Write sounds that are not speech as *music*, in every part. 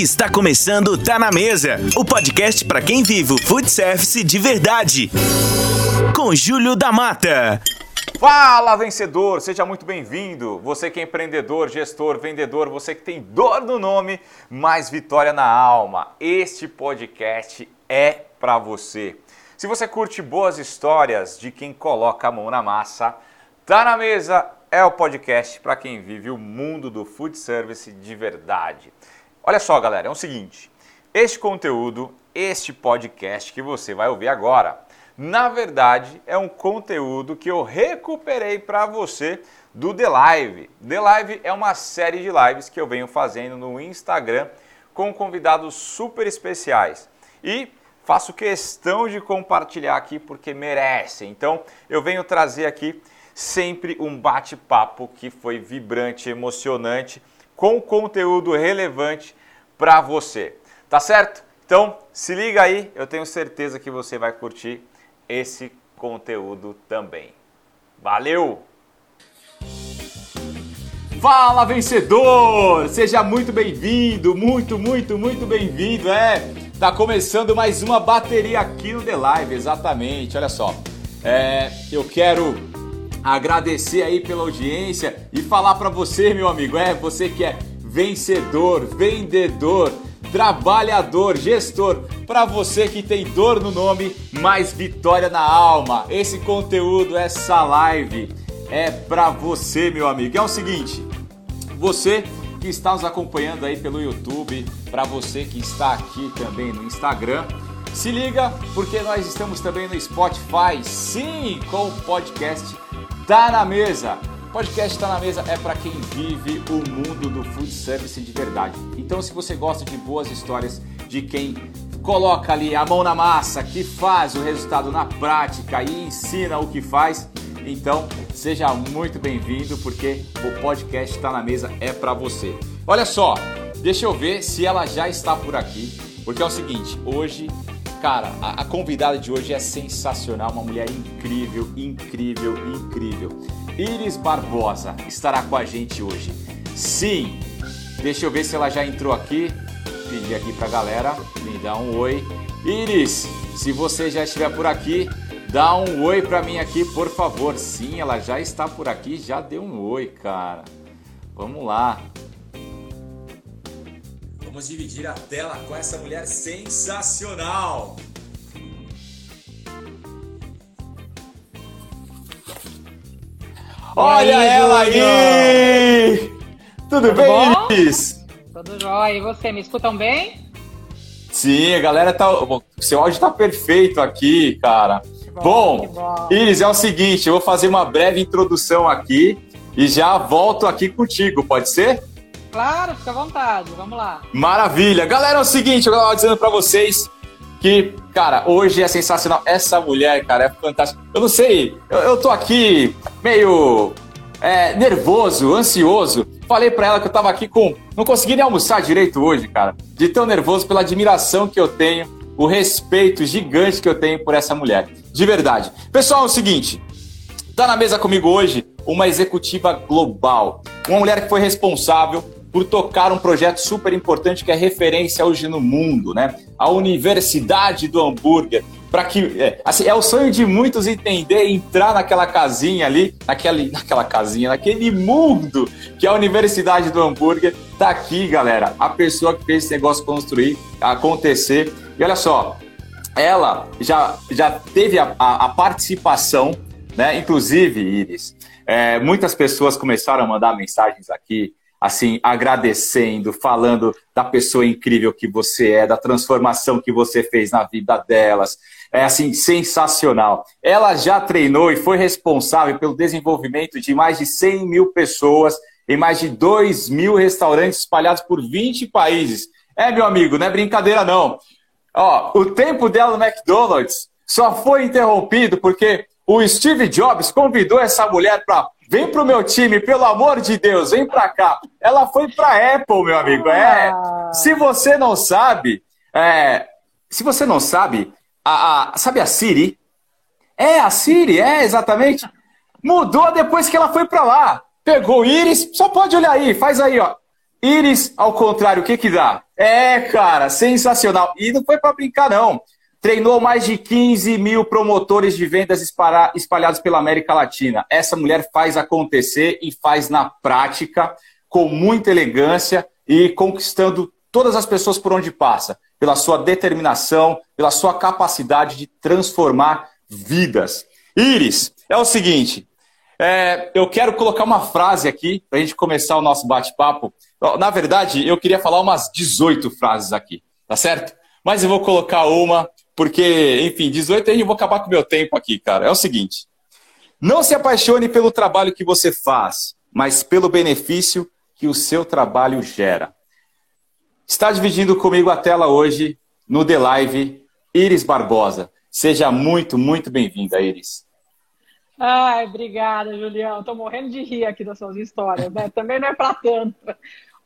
Está começando Tá na Mesa, o podcast para quem vive o food service de verdade. Com Júlio da Mata. Fala, vencedor! Seja muito bem-vindo. Você que é empreendedor, gestor, vendedor, você que tem dor no nome, mais vitória na alma. Este podcast é para você. Se você curte boas histórias de quem coloca a mão na massa, Tá na Mesa é o podcast para quem vive o mundo do food service de verdade. Olha só, galera, é o seguinte: este conteúdo, este podcast que você vai ouvir agora, na verdade é um conteúdo que eu recuperei para você do The Live. The Live é uma série de lives que eu venho fazendo no Instagram com convidados super especiais. E faço questão de compartilhar aqui porque merecem. Então, eu venho trazer aqui sempre um bate-papo que foi vibrante, emocionante, com conteúdo relevante para você. Tá certo? Então, se liga aí, eu tenho certeza que você vai curtir esse conteúdo também. Valeu! Fala vencedor! Seja muito bem-vindo, muito, muito, muito bem-vindo. É, tá começando mais uma bateria aqui no The Live, exatamente. Olha só, é, eu quero agradecer aí pela audiência e falar para você, meu amigo, é você que é vencedor, vendedor, trabalhador, gestor, para você que tem dor no nome, mais vitória na alma. Esse conteúdo, essa live é para você, meu amigo. É o seguinte, você que está nos acompanhando aí pelo YouTube, para você que está aqui também no Instagram, se liga porque nós estamos também no Spotify, sim, com o podcast Tá na Mesa. Podcast Tá na Mesa é para quem vive o mundo do food service de verdade. Então, se você gosta de boas histórias de quem coloca ali a mão na massa, que faz o resultado na prática e ensina o que faz, então seja muito bem-vindo porque o podcast Tá na Mesa é para você. Olha só, deixa eu ver se ela já está por aqui, porque é o seguinte, hoje Cara, a, a, convidada de hoje é sensacional, uma mulher incrível, incrível, incrível. Iris Barbosa estará com a gente hoje. Sim, deixa eu ver se ela já entrou aqui. Pedir aqui pra galera me dar um oi. Iris, se você já estiver por aqui, dá um oi pra mim aqui, por favor. Sim, ela já está por aqui, já deu um oi, cara. Vamos lá. Vamos dividir a tela com essa mulher sensacional. Olha aí, ela aí! Tudo, Tudo bem, bom? Iris? Tudo jóia. E você, me escutam bem? Sim, a galera tá. Bom, seu áudio tá perfeito aqui, cara. bom, bom, bom, Iris, é o seguinte, eu vou fazer uma breve introdução aqui e já volto aqui contigo, pode ser? Claro, fica à vontade, vamos lá. Maravilha. Galera, é o seguinte, eu estava dizendo para vocês que, cara, hoje é sensacional. Essa mulher, cara, é fantástica. Eu não sei, eu, eu tô aqui meio é, nervoso, ansioso. Falei para ela que eu tava aqui com. Não consegui nem almoçar direito hoje, cara. De tão nervoso pela admiração que eu tenho, o respeito gigante que eu tenho por essa mulher. De verdade. Pessoal, é o seguinte. Tá na mesa comigo hoje uma executiva global. Uma mulher que foi responsável por tocar um projeto super importante que é referência hoje no mundo, né? A Universidade do Hambúrguer. Para que é, assim, é o sonho de muitos entender, entrar naquela casinha ali, naquela, naquela casinha, naquele mundo que é a Universidade do Hambúrguer. Tá aqui, galera, a pessoa que fez esse negócio construir, acontecer. E olha só, ela já, já teve a, a, a participação, né? Inclusive, Iris, é, muitas pessoas começaram a mandar mensagens aqui assim, agradecendo, falando da pessoa incrível que você é, da transformação que você fez na vida delas. É assim, sensacional. Ela já treinou e foi responsável pelo desenvolvimento de mais de 100 mil pessoas em mais de 2 mil restaurantes espalhados por 20 países. É, meu amigo, não é brincadeira, não. Ó, o tempo dela no McDonald's só foi interrompido porque o Steve Jobs convidou essa mulher para Vem pro meu time, pelo amor de Deus, vem pra cá. Ela foi pra Apple, meu amigo. É. Ah. Se você não sabe, é, se você não sabe, a, a, sabe a Siri? É, a Siri, é, exatamente. Mudou depois que ela foi pra lá. Pegou o íris, só pode olhar aí, faz aí, ó. Iris, ao contrário, o que que dá? É, cara, sensacional. E não foi para brincar, não. Treinou mais de 15 mil promotores de vendas espalhados pela América Latina. Essa mulher faz acontecer e faz na prática, com muita elegância e conquistando todas as pessoas por onde passa, pela sua determinação, pela sua capacidade de transformar vidas. Iris, é o seguinte, é, eu quero colocar uma frase aqui para a gente começar o nosso bate-papo. Na verdade, eu queria falar umas 18 frases aqui, tá certo? Mas eu vou colocar uma, porque, enfim, 18 aí eu vou acabar com o meu tempo aqui, cara. É o seguinte: não se apaixone pelo trabalho que você faz, mas pelo benefício que o seu trabalho gera. Está dividindo comigo a tela hoje no The Live Iris Barbosa. Seja muito, muito bem-vinda, Iris. Ai, obrigada, Julião. Estou morrendo de rir aqui das suas histórias, né? Também não é para tanto.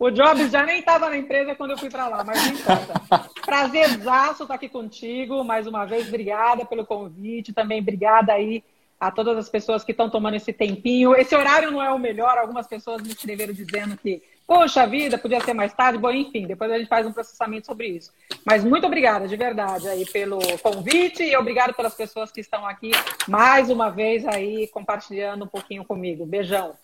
O Jobs já nem estava na empresa quando eu fui para lá, mas não importa. *laughs* Prazerzaço estar aqui contigo. Mais uma vez, obrigada pelo convite. Também obrigada aí a todas as pessoas que estão tomando esse tempinho. Esse horário não é o melhor. Algumas pessoas me escreveram dizendo que Poxa vida, podia ser mais tarde. Bom, enfim, depois a gente faz um processamento sobre isso. Mas muito obrigada, de verdade, aí pelo convite e obrigado pelas pessoas que estão aqui mais uma vez aí compartilhando um pouquinho comigo. Beijão.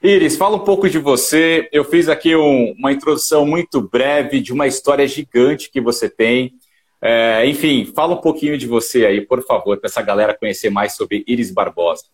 Iris, fala um pouco de você. Eu fiz aqui um, uma introdução muito breve de uma história gigante que você tem. É, enfim, fala um pouquinho de você aí, por favor, para essa galera conhecer mais sobre Iris Barbosa.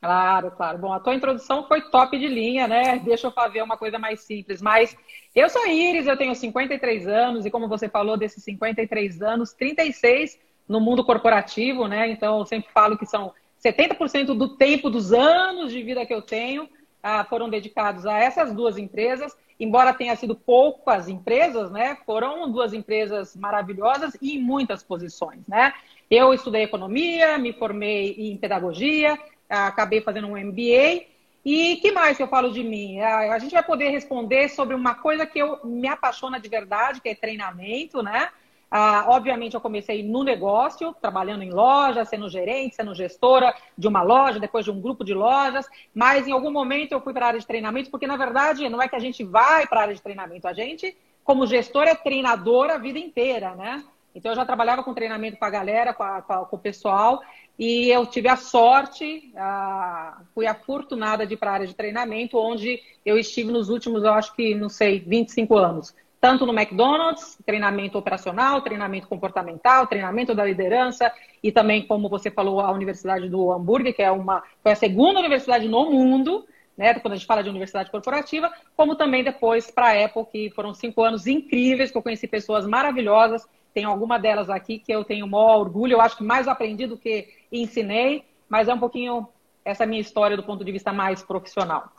Claro, claro. Bom, a tua introdução foi top de linha, né? Deixa eu fazer uma coisa mais simples. Mas eu sou Iris, eu tenho 53 anos, e como você falou, desses 53 anos, 36 no mundo corporativo, né? Então, eu sempre falo que são 70% do tempo, dos anos de vida que eu tenho, ah, foram dedicados a essas duas empresas. Embora tenha sido poucas empresas, né? Foram duas empresas maravilhosas e em muitas posições, né? Eu estudei economia, me formei em pedagogia, acabei fazendo um MBA. E que mais que eu falo de mim? A, gente vai poder responder sobre uma coisa que eu me apaixona de verdade, que é treinamento, né? Ah, obviamente, eu comecei no negócio, trabalhando em loja, sendo gerente, sendo gestora de uma loja, depois de um grupo de lojas, mas em algum momento eu fui para a área de treinamento, porque na verdade não é que a gente vai para a área de treinamento, a gente, como gestora, é treinadora a vida inteira, né? Então, eu já trabalhava com treinamento com a galera, com, a, com, o pessoal, e eu tive a sorte, a, fui afortunada de ir para a área de treinamento, onde eu estive nos últimos, eu acho que, não sei, 25 anos. Tanto no McDonald's, treinamento operacional, treinamento comportamental, treinamento da liderança, e também, como você falou, a Universidade do Hambúrguer, que é uma, foi a segunda universidade no mundo, né, quando a gente fala de universidade corporativa, como também depois para a Apple, que foram cinco anos incríveis, que eu conheci pessoas maravilhosas, tem alguma delas aqui que eu tenho maior orgulho. Eu acho que mais aprendi do que ensinei, mas é um pouquinho essa minha história do ponto de vista mais profissional.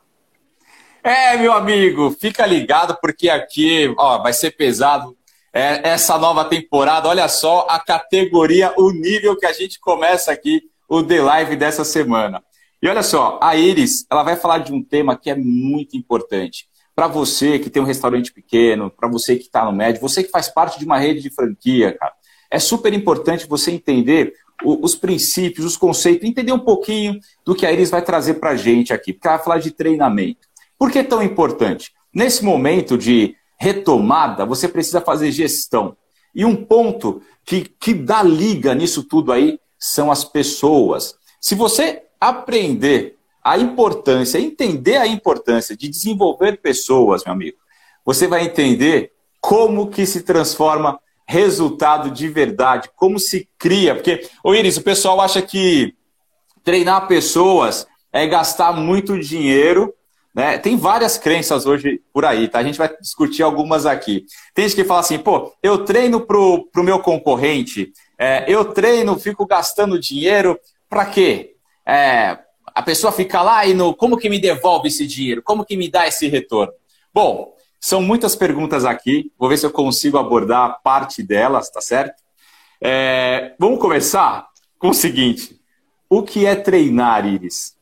É, meu amigo, fica ligado porque aqui ó, vai ser pesado é, essa nova temporada. Olha só a categoria, o nível que a gente começa aqui, o The Live dessa semana. E olha só, a Iris, ela vai falar de um tema que é muito importante para você que tem um restaurante pequeno, para você que está no médio, você que faz parte de uma rede de franquia, cara, é super importante você entender os princípios, os conceitos, entender um pouquinho do que a Iris vai trazer para a gente aqui, porque ela vai falar de treinamento. Por que é tão importante? Nesse momento de retomada, você precisa fazer gestão. E um ponto que, que dá liga nisso tudo aí são as pessoas. Se você aprender a importância, entender a importância de desenvolver pessoas, meu amigo, você vai entender como que se transforma resultado de verdade, como se cria. Porque, ô Iris, o pessoal acha que treinar pessoas é gastar muito dinheiro. Né? Tem várias crenças hoje por aí, tá? A gente vai discutir algumas aqui. Tem gente que fala assim, pô, eu treino pro, pro meu concorrente, é, eu treino, fico gastando dinheiro, para quê? É, a pessoa fica lá e no como que me devolve esse dinheiro? Como que me dá esse retorno? Bom, são muitas perguntas aqui. Vou ver se eu consigo abordar parte delas, tá certo? É, vamos começar com o seguinte: o que é treinar, Iris?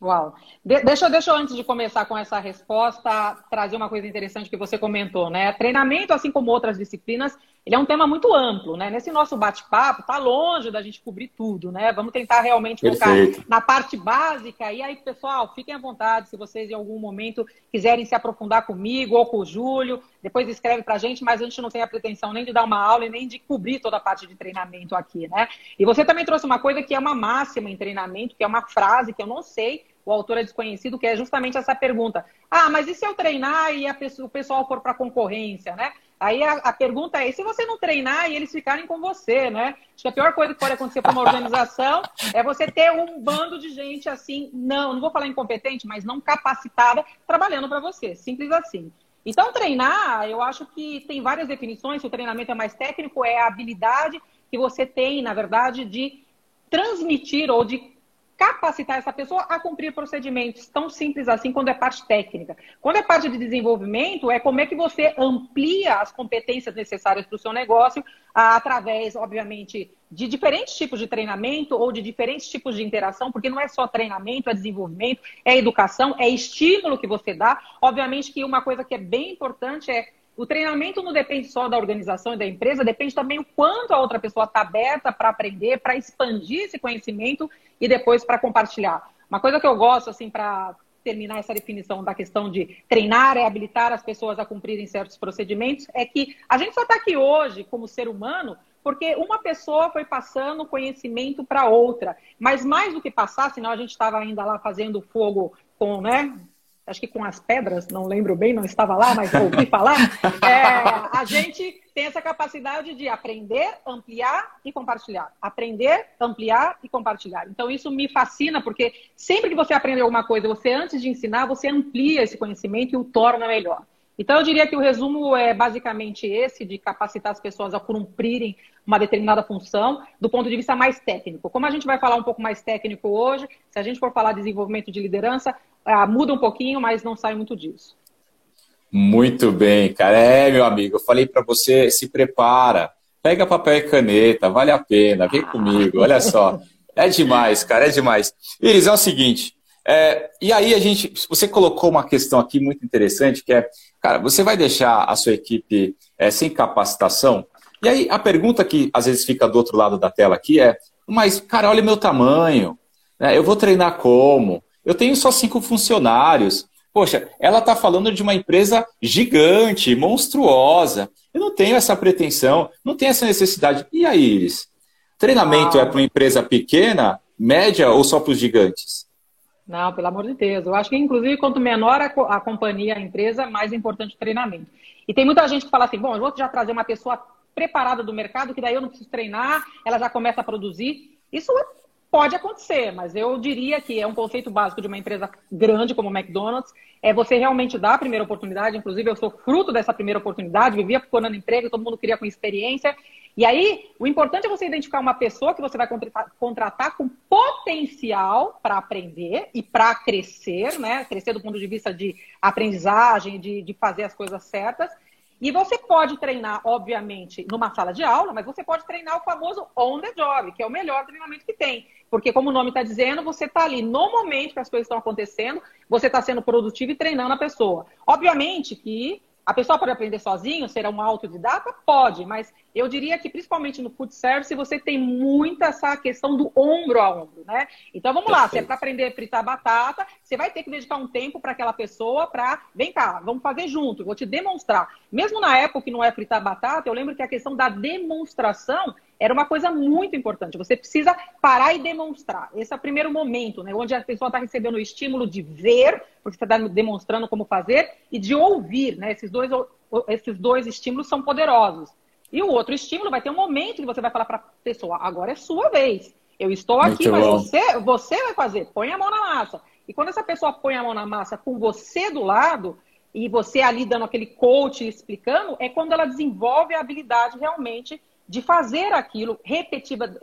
Uau! De deixa, deixa eu, antes de começar com essa resposta, trazer uma coisa interessante que você comentou, né? Treinamento, assim como outras disciplinas, ele é um tema muito amplo, né? Nesse nosso bate-papo, tá longe da gente cobrir tudo, né? Vamos tentar realmente focar na parte básica. E aí, pessoal, fiquem à vontade se vocês em algum momento quiserem se aprofundar comigo ou com o Júlio, depois escreve pra gente, mas a gente não tem a pretensão nem de dar uma aula e nem de cobrir toda a parte de treinamento aqui, né? E você também trouxe uma coisa que é uma máxima em treinamento, que é uma frase que eu não sei o autor é desconhecido, que é justamente essa pergunta. Ah, mas e se eu treinar e o pessoal for para concorrência, né? Aí a, a, pergunta é, e se você não treinar e eles ficarem com você, né? Acho que a pior coisa que pode acontecer para uma organização é você ter um bando de gente assim, não, não vou falar incompetente, mas não capacitada, trabalhando para você. Simples assim. Então, treinar, eu acho que tem várias definições. Se o treinamento é mais técnico, é a habilidade que você tem, na verdade, de transmitir ou de capacitar essa pessoa a cumprir procedimentos tão simples assim quando é parte técnica. Quando é parte de desenvolvimento, é como é que você amplia as competências necessárias para o seu negócio através, obviamente, de diferentes tipos de treinamento ou de diferentes tipos de interação, porque não é só treinamento, é desenvolvimento, é educação, é estímulo que você dá. Obviamente que uma coisa que é bem importante é o treinamento não depende só da organização e da empresa, depende também o quanto a outra pessoa está aberta para aprender, para expandir esse conhecimento e depois para compartilhar. Uma coisa que eu gosto, assim, para terminar essa definição da questão de treinar e habilitar as pessoas a cumprirem certos procedimentos, é que a gente só está aqui hoje, como ser humano, porque uma pessoa foi passando conhecimento para outra. Mas mais do que passar, senão a gente estava ainda lá fazendo fogo com, né, acho que com as pedras, não lembro bem, não estava lá, mas ouvi *laughs* falar, é, a gente tem essa capacidade de aprender, ampliar e compartilhar. Aprender, ampliar e compartilhar. Então, isso me fascina, porque sempre que você aprende alguma coisa, você, antes de ensinar, você amplia esse conhecimento e o torna melhor. Então, eu diria que o resumo é basicamente esse, de capacitar as pessoas a cumprirem uma determinada função, do ponto de vista mais técnico. Como a gente vai falar um pouco mais técnico hoje, se a gente for falar de desenvolvimento de liderança, ah, muda um pouquinho, mas não sai muito disso. Muito bem, cara. É, meu amigo, eu falei para você, se prepara, pega papel e caneta, vale a pena, vem comigo, olha só. É demais, cara, é demais. Iris, é o seguinte, é, e aí a gente, você colocou uma questão aqui muito interessante, que é, cara, você vai deixar a sua equipe é, sem capacitação? E aí a pergunta que às vezes fica do outro lado da tela aqui é, mas, cara, olha meu tamanho, né? eu vou treinar como? Eu tenho só cinco funcionários. Poxa, ela está falando de uma empresa gigante, monstruosa. Eu não tenho essa pretensão, não tenho essa necessidade. E aí, Iris? Treinamento ah. é para uma empresa pequena, média ou só para os gigantes? Não, pelo amor de Deus. Eu acho que, inclusive, quanto menor a, a companhia, a empresa, mais importante o treinamento. E tem muita gente que fala assim: bom, eu vou já trazer uma pessoa preparada do mercado, que daí eu não preciso treinar, ela já começa a produzir. Isso pode acontecer, mas eu diria que é um conceito básico de uma empresa grande como o McDonald's, é você realmente dar a primeira oportunidade. Inclusive, eu sou fruto dessa primeira oportunidade, vivia procurando emprego, todo mundo queria com experiência. E aí, o importante é você identificar uma pessoa que você vai contratar com potencial para aprender e para crescer, né? Crescer do ponto de vista de aprendizagem, de, de fazer as coisas certas. E você pode treinar, obviamente, numa sala de aula, mas você pode treinar o famoso on the job, que é o melhor treinamento que tem. Porque, como o nome está dizendo, você está ali no momento que as coisas estão acontecendo, você está sendo produtivo e treinando a pessoa. Obviamente que a pessoa pode aprender sozinho, ser um autodidata? Pode, mas eu diria que principalmente no food service você tem muita essa questão do ombro a ombro, né? Então vamos Perfeito. lá, se é para aprender a fritar batata, você vai ter que dedicar um tempo para aquela pessoa para, vem cá, vamos fazer junto, vou te demonstrar. Mesmo na época que não é fritar batata, eu lembro que a questão da demonstração era uma coisa muito importante. Você precisa parar e demonstrar. Esse é o primeiro momento, né? Onde a pessoa está recebendo o estímulo de ver, porque você está demonstrando como fazer, e de ouvir, né? Esses dois, esses dois estímulos são poderosos. E o outro estímulo vai ter um momento que você vai falar para a pessoa: agora é sua vez. Eu estou aqui, muito mas você, você vai fazer. Põe a mão na massa. E quando essa pessoa põe a mão na massa com você do lado, e você ali dando aquele coach explicando, é quando ela desenvolve a habilidade realmente de fazer aquilo repetida,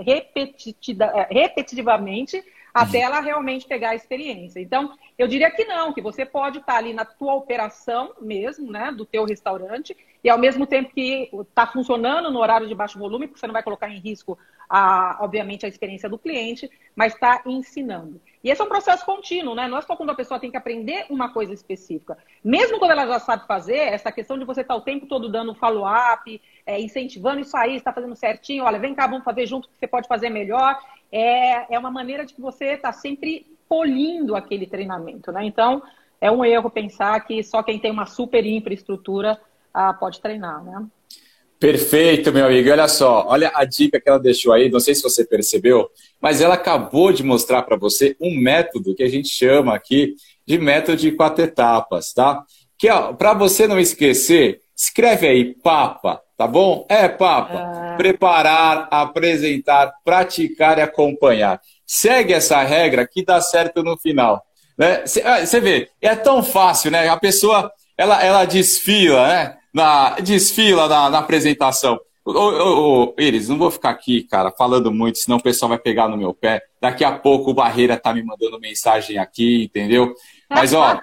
é, repetitivamente até ela realmente pegar a experiência. Então, eu diria que não, que você pode estar ali na tua operação mesmo, né, do teu restaurante, e ao mesmo tempo que está funcionando no horário de baixo volume, porque você não vai colocar em risco, a, obviamente, a experiência do cliente, mas está ensinando. E esse é um processo contínuo, né? Não é só quando a pessoa tem que aprender uma coisa específica. Mesmo quando ela já sabe fazer, essa questão de você estar tá o tempo todo dando follow-up, é, incentivando isso aí, está fazendo certinho, olha, vem cá, vamos fazer junto que você pode fazer melhor. É, é uma maneira de que você está sempre polindo aquele treinamento, né? Então, é um erro pensar que só quem tem uma super infraestrutura ah, pode treinar, né? Perfeito, meu amigo. Olha só, olha a dica que ela deixou aí, não sei se você percebeu, mas ela acabou de mostrar para você um método que a gente chama aqui de método de quatro etapas, tá? Que, ó, para você não esquecer, escreve aí papa, tá bom? É papa. Ah. Preparar, apresentar, praticar e acompanhar. Segue essa regra que dá certo no final. Né? Você ah, vê, é tão fácil, né? A pessoa, ela, ela desfila, né? na, desfila na, na apresentação. Ô, ô, ô, Iris, não vou ficar aqui, cara, falando muito, senão o pessoal vai pegar no meu pé. Daqui a pouco o Barreira tá me mandando mensagem aqui, entendeu? Mas, ó,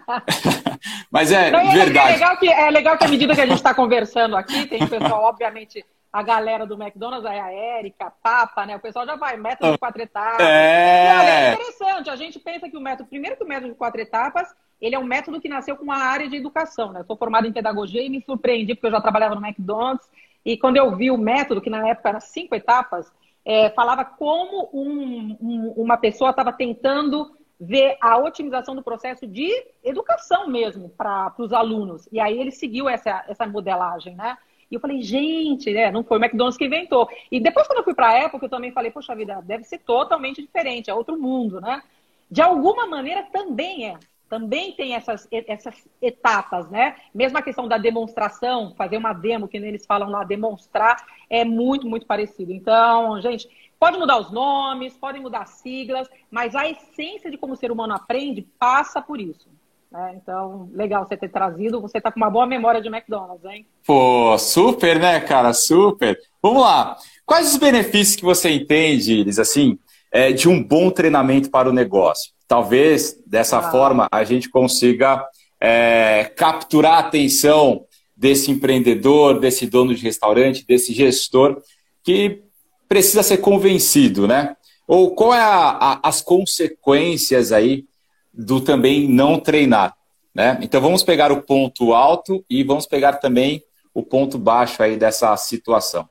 *laughs* mas é, não, é verdade. É legal, que, é legal que à medida que a gente está conversando aqui, tem o pessoal, obviamente, a galera do McDonald's, a Érica, a Papa, né? O pessoal já vai, método de quatro etapas. É. é interessante, a gente pensa que o método, primeiro que o método de quatro etapas ele é um método que nasceu com a área de educação. Né? Eu sou formada em pedagogia e me surpreendi, porque eu já trabalhava no McDonald's, e quando eu vi o método, que na época era cinco etapas, é, falava como um, um, uma pessoa estava tentando ver a otimização do processo de educação mesmo para os alunos. E aí ele seguiu essa, essa modelagem, né? E eu falei, gente, né, não foi o McDonald's que inventou. E depois, quando eu fui para a Apple, eu também falei, poxa vida, deve ser totalmente diferente, é outro mundo, né? De alguma maneira também é também tem essas, essas etapas, né? Mesmo a questão da demonstração, fazer uma demo, que eles falam lá, demonstrar, é muito, muito parecido. Então, gente, pode mudar os nomes, podem mudar as siglas, mas a essência de como o ser humano aprende passa por isso. Né? Então, legal você ter trazido. Você tá com uma boa memória de McDonald's, hein? Pô, super, né, cara? Super. Vamos lá. Quais os benefícios que você entende, Iris, assim, é, de um bom treinamento para o negócio? talvez dessa ah. forma a gente consiga é, capturar a atenção desse empreendedor, desse dono de restaurante, desse gestor que precisa ser convencido, né? Ou qual é a, a, as consequências aí do também não treinar, né? Então vamos pegar o ponto alto e vamos pegar também o ponto baixo aí dessa situação.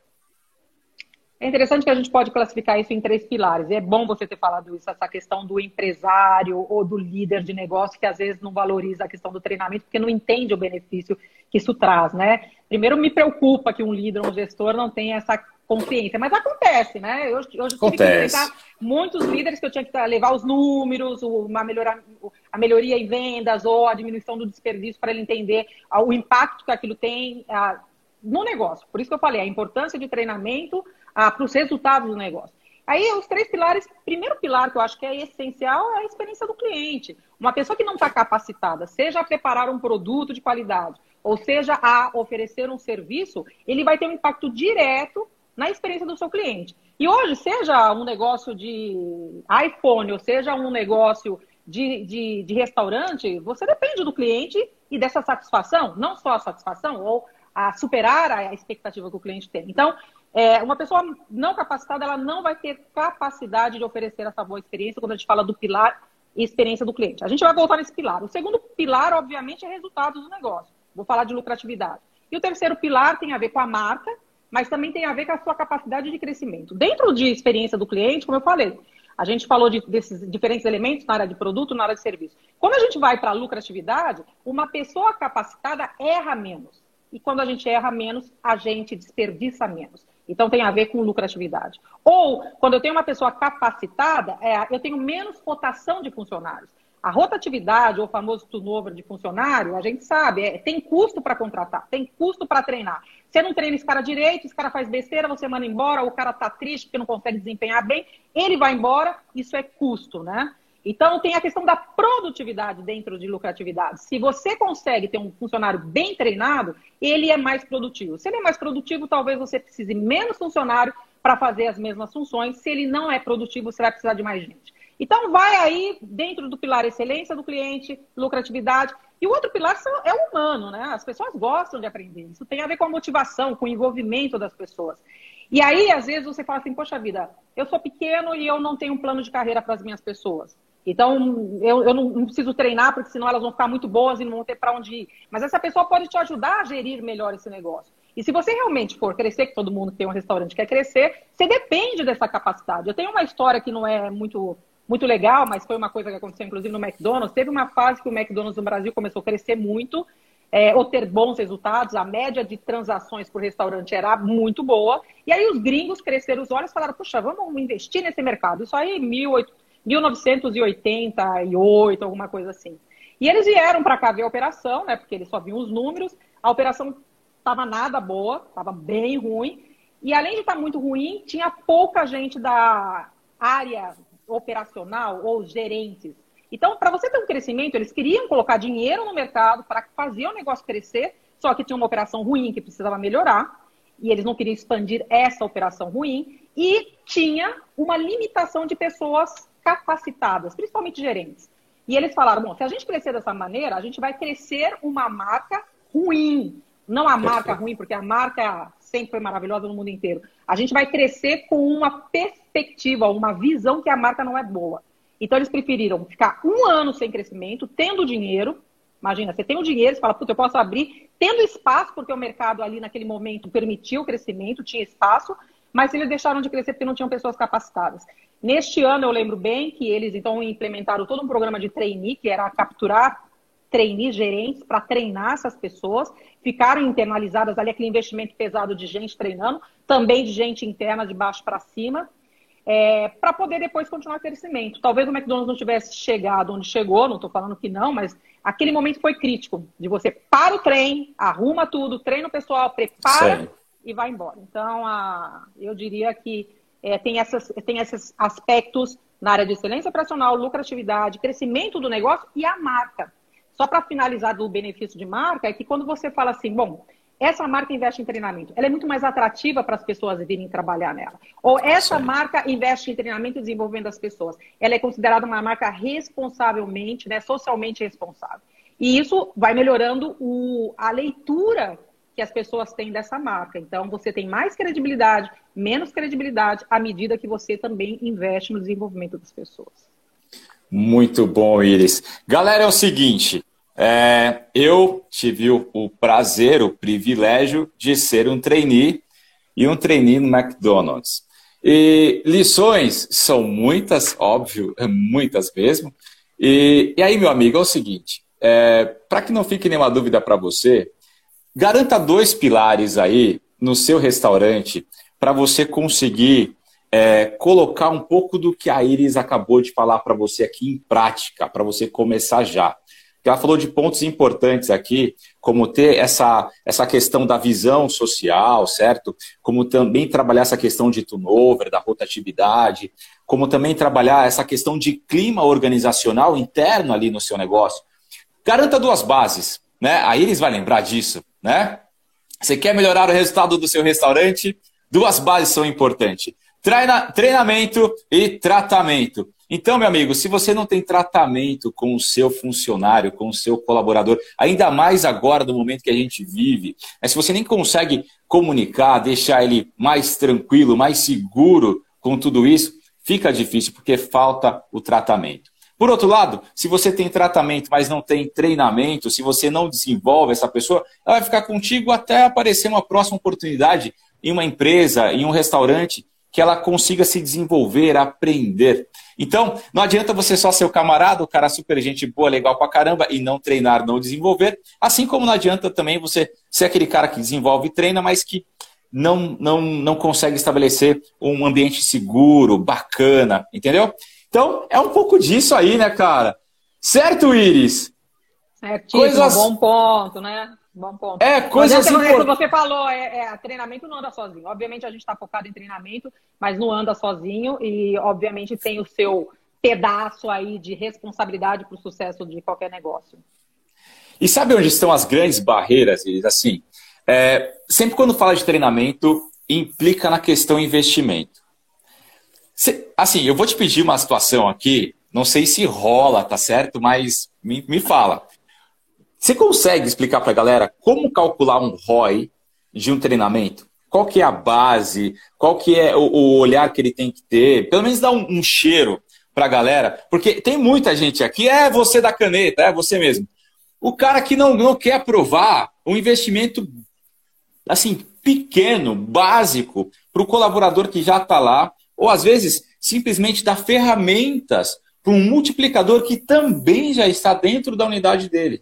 É interessante que a gente pode classificar isso em três pilares. É bom você ter falado isso, essa questão do empresário ou do líder de negócio que às vezes não valoriza a questão do treinamento porque não entende o benefício que isso traz, né? Primeiro me preocupa que um líder, um gestor não tenha essa consciência, mas acontece, né? Eu, eu tive que explicar muitos líderes que eu tinha que levar os números, uma melhorar, a melhoria em vendas ou a diminuição do desperdício para ele entender o impacto que aquilo tem no negócio. Por isso que eu falei, a importância de treinamento para os resultados do negócio. Aí, os três pilares, primeiro pilar que eu acho que é essencial é a experiência do cliente. Uma pessoa que não está capacitada, seja a preparar um produto de qualidade, ou seja a oferecer um serviço, ele vai ter um impacto direto na experiência do seu cliente. E hoje, seja um negócio de iPhone, ou seja um negócio de, de, de restaurante, você depende do cliente e dessa satisfação, não só a satisfação, ou a superar a expectativa que o cliente tem. Então, é, uma pessoa não capacitada, ela não vai ter capacidade de oferecer essa boa experiência quando a gente fala do pilar experiência do cliente. A gente vai voltar nesse pilar. O segundo pilar, obviamente, é resultados do negócio. Vou falar de lucratividade. E o terceiro pilar tem a ver com a marca, mas também tem a ver com a sua capacidade de crescimento. Dentro de experiência do cliente, como eu falei, a gente falou de, desses diferentes elementos na área de produto, na área de serviço. Quando a gente vai para a lucratividade, uma pessoa capacitada erra menos. E quando a gente erra menos, a gente desperdiça menos. Então tem a ver com lucratividade. Ou, quando eu tenho uma pessoa capacitada, é, eu tenho menos rotação de funcionários. A rotatividade, ou o famoso turnover de funcionário, a gente sabe, é, tem custo para contratar, tem custo para treinar. Você não treina esse cara direito, esse cara faz besteira, você manda embora, o cara está triste porque não consegue desempenhar bem, ele vai embora, isso é custo, né? Então, tem a questão da produtividade dentro de lucratividade. Se você consegue ter um funcionário bem treinado, ele é mais produtivo. Se ele é mais produtivo, talvez você precise menos funcionário para fazer as mesmas funções. Se ele não é produtivo, você vai precisar de mais gente. Então, vai aí dentro do pilar excelência do cliente, lucratividade. E o outro pilar é o humano, né? As pessoas gostam de aprender. Isso tem a ver com a motivação, com o envolvimento das pessoas. E aí, às vezes, você fala assim, poxa vida, eu sou pequeno e eu não tenho um plano de carreira para as minhas pessoas. Então, eu, eu não, preciso treinar, porque senão elas vão ficar muito boas e não vão ter para onde ir. Mas essa pessoa pode te ajudar a gerir melhor esse negócio. E se você realmente for crescer, que todo mundo que tem um restaurante quer crescer, você depende dessa capacidade. Eu tenho uma história que não é muito, muito legal, mas foi uma coisa que aconteceu, inclusive, no McDonald's. Teve uma fase que o McDonald's no Brasil começou a crescer muito, é, ou ter bons resultados, a média de transações por restaurante era muito boa. E aí os gringos cresceram os olhos e falaram, puxa, vamos investir nesse mercado. Isso aí, 1988, alguma coisa assim. E eles vieram para cá ver a operação, né? Porque eles só viam os números. A operação estava nada boa, estava bem ruim. E além de estar tá muito ruim, tinha pouca gente da área operacional ou gerentes. Então, para você ter um crescimento, eles queriam colocar dinheiro no mercado para fazer o negócio crescer, só que tinha uma operação ruim que precisava melhorar, e eles não queriam expandir essa operação ruim, e tinha uma limitação de pessoas capacitadas, principalmente gerentes. E eles falaram: bom, se a gente crescer dessa maneira, a gente vai crescer uma marca ruim. Não a marca ruim, porque a marca sempre foi maravilhosa no mundo inteiro. A gente vai crescer com uma perspectiva, uma visão que a marca não é boa. Então eles preferiram ficar um ano sem crescimento, tendo dinheiro. Imagina, você tem o dinheiro, você fala, puta, eu posso abrir, tendo espaço, porque o mercado ali naquele momento permitiu o crescimento, tinha espaço, mas eles deixaram de crescer porque não tinham pessoas capacitadas. Neste ano, eu lembro bem que eles então implementaram todo um programa de trainee, que era capturar trainees gerentes para treinar essas pessoas, ficaram internalizadas ali aquele investimento pesado de gente treinando, também de gente interna de baixo para cima, é, para poder depois continuar o crescimento. Talvez o McDonald's não tivesse chegado onde chegou, não estou falando que não, mas aquele momento foi crítico, de você para o trem, arruma tudo, treina o pessoal, prepara Sim. e vai embora. Então, a, eu diria que é, tem, essas, tem esses aspectos na área de excelência operacional, lucratividade, crescimento do negócio e a marca. Só para finalizar do benefício de marca, é que quando você fala assim, bom, essa marca investe em treinamento, ela é muito mais atrativa para as pessoas virem trabalhar nela. Ou essa marca investe em treinamento e desenvolvendo as pessoas. Ela é considerada uma marca responsavelmente, né, socialmente responsável. E isso vai melhorando o, a leitura que as pessoas têm dessa marca. Então, você tem mais credibilidade, menos credibilidade, à medida que você também investe no desenvolvimento das pessoas. Muito bom, Iris. Galera, é o seguinte: é, eu tive o, o, prazer, o privilégio de ser um trainee e um trainee no McDonald's. E lições são muitas, óbvio, muitas mesmo. E, e aí, meu amigo, é o seguinte: é, para que não fique nenhuma dúvida para você, Garanta dois pilares aí no seu restaurante para você conseguir é, colocar um pouco do que a Iris acabou de falar para você aqui em prática, para você começar já. Ela falou de pontos importantes aqui, como ter essa, essa questão da visão social, certo? Como também trabalhar essa questão de turnover, da rotatividade, como também trabalhar essa questão de clima organizacional interno ali no seu negócio. Garanta duas bases, né? A Iris vai lembrar disso né? Você quer melhorar o resultado do seu restaurante? Duas bases são importantes: Treina, treinamento e tratamento. Então, meu amigo, se você não tem tratamento com o seu funcionário, com o seu colaborador, ainda mais agora no momento que a gente vive, né, se você nem consegue comunicar, deixar ele mais tranquilo, mais seguro com tudo isso, fica difícil porque falta o tratamento. Por outro lado, se você tem tratamento, mas não tem treinamento, se você não desenvolve essa pessoa, ela vai ficar contigo até aparecer uma próxima oportunidade em uma empresa, em um restaurante, que ela consiga se desenvolver, aprender. Então, não adianta você só ser o camarada, o cara super gente boa, legal pra caramba, e não treinar, não desenvolver. Assim como não adianta também você ser aquele cara que desenvolve e treina, mas que não, não, não consegue estabelecer um ambiente seguro, bacana, entendeu? Então, é um pouco disso aí, né, cara? Certo, Iris? Certíssimo, coisas... bom ponto, né? Bom ponto. É, coisas assim, import... você falou, é, é, treinamento não anda sozinho. Obviamente a gente está focado em treinamento, mas não anda sozinho e obviamente tem o seu pedaço aí de responsabilidade para o sucesso de qualquer negócio. E sabe onde estão as grandes barreiras, Iris? Assim, é, sempre quando fala de treinamento, implica na questão investimento. Cê, assim, eu vou te pedir uma situação aqui, não sei se rola, tá certo? Mas me, me fala. Você consegue explicar para a galera como calcular um ROI de um treinamento? Qual que é a base? Qual que é o, o olhar que ele tem que ter? Pelo menos dar um, um cheiro para a galera, porque tem muita gente aqui, é você da caneta, é você mesmo. O cara que não, não quer aprovar um investimento assim pequeno, básico, para o colaborador que já está lá, ou às vezes simplesmente dar ferramentas para um multiplicador que também já está dentro da unidade dele.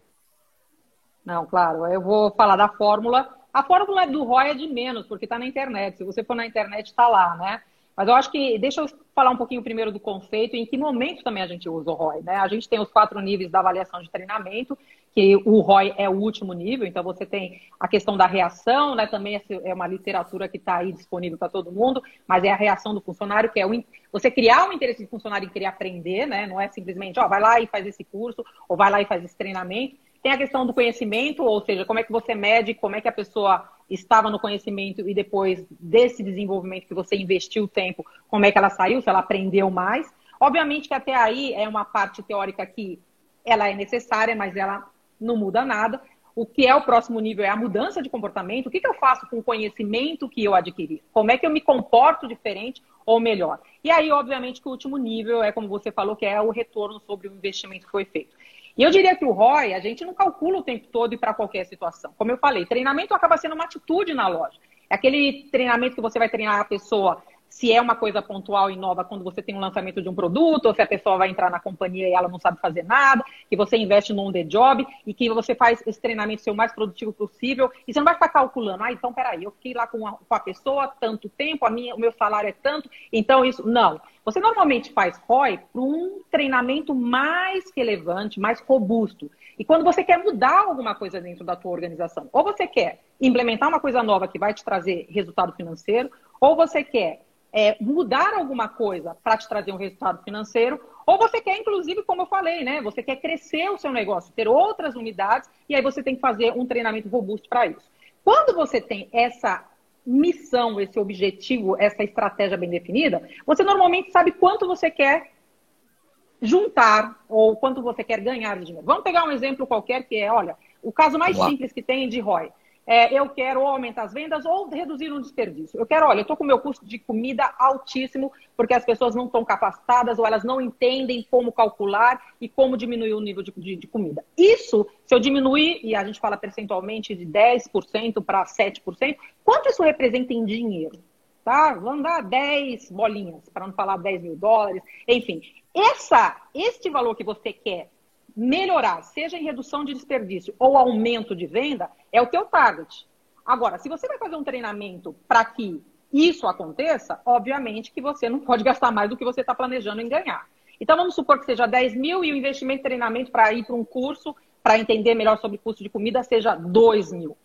Não, claro, eu vou falar da fórmula. A fórmula do ROI é de menos, porque está na internet. Se você for na internet, está lá, né? Mas eu acho que, deixa eu falar um pouquinho primeiro do conceito e em que momento também a gente usa o ROI. Né? A gente tem os quatro níveis da avaliação de treinamento, que o ROI é o último nível, então você tem a questão da reação, né? também é uma literatura que está aí disponível para todo mundo, mas é a reação do funcionário, que é o, você criar o interesse do funcionário em querer aprender, né? não é simplesmente, ó, vai lá e faz esse curso, ou vai lá e faz esse treinamento. Tem a questão do conhecimento, ou seja, como é que você mede, como é que a pessoa estava no conhecimento e depois desse desenvolvimento que você investiu tempo, como é que ela saiu, se ela aprendeu mais. Obviamente que até aí é uma parte teórica que ela é necessária, mas ela não muda nada. O que é o próximo nível é a mudança de comportamento. O que, que eu faço com o conhecimento que eu adquiri? Como é que eu me comporto diferente ou melhor? E aí, obviamente, que o último nível é, como você falou, que é o retorno sobre o investimento que foi feito. E eu diria que o ROI, a gente não calcula o tempo todo e para qualquer situação. Como eu falei, treinamento acaba sendo uma atitude na loja. É aquele treinamento que você vai treinar a pessoa se é uma coisa pontual e nova quando você tem um lançamento de um produto, ou se a pessoa vai entrar na companhia e ela não sabe fazer nada, que você investe num the job e que você faz esse treinamento ser o mais produtivo possível. E você não vai ficar calculando, ah, então peraí, eu fiquei lá com a, com a pessoa tanto tempo, a minha, o meu salário é tanto, então isso. Não. Você normalmente faz ROI para um treinamento mais relevante, mais robusto. E quando você quer mudar alguma coisa dentro da tua organização, ou você quer implementar uma coisa nova que vai te trazer resultado financeiro, ou você quer é, mudar alguma coisa para te trazer um resultado financeiro, ou você quer, inclusive, como eu falei, né? Você quer crescer o seu negócio, ter outras unidades, e aí você tem que fazer um treinamento robusto para isso. Quando você tem essa missão, esse objetivo, essa estratégia bem definida, você normalmente sabe quanto você quer juntar ou quanto você quer ganhar de dinheiro. Vamos pegar um exemplo qualquer que é, olha, o caso mais simples que tem de ROI. É, eu quero aumentar as vendas ou reduzir o desperdício. Eu quero, olha, eu estou com o meu custo de comida altíssimo porque as pessoas não estão capacitadas ou elas não entendem como calcular e como diminuir o nível de, de, de comida. Isso, se eu diminuir, e a gente fala percentualmente de 10% para 7%, quanto isso representa em dinheiro? Tá? Vamos dar 10 bolinhas, para não falar 10 mil dólares, enfim. Essa, este valor que você quer melhorar, seja em redução de desperdício ou aumento de venda, é o teu target. Agora, se você vai fazer um treinamento para que isso aconteça, obviamente que você não pode gastar mais do que você está planejando em ganhar. Então, vamos supor que seja 10 mil e o investimento em treinamento para ir para um curso, para entender melhor sobre custo de comida, seja 2 mil.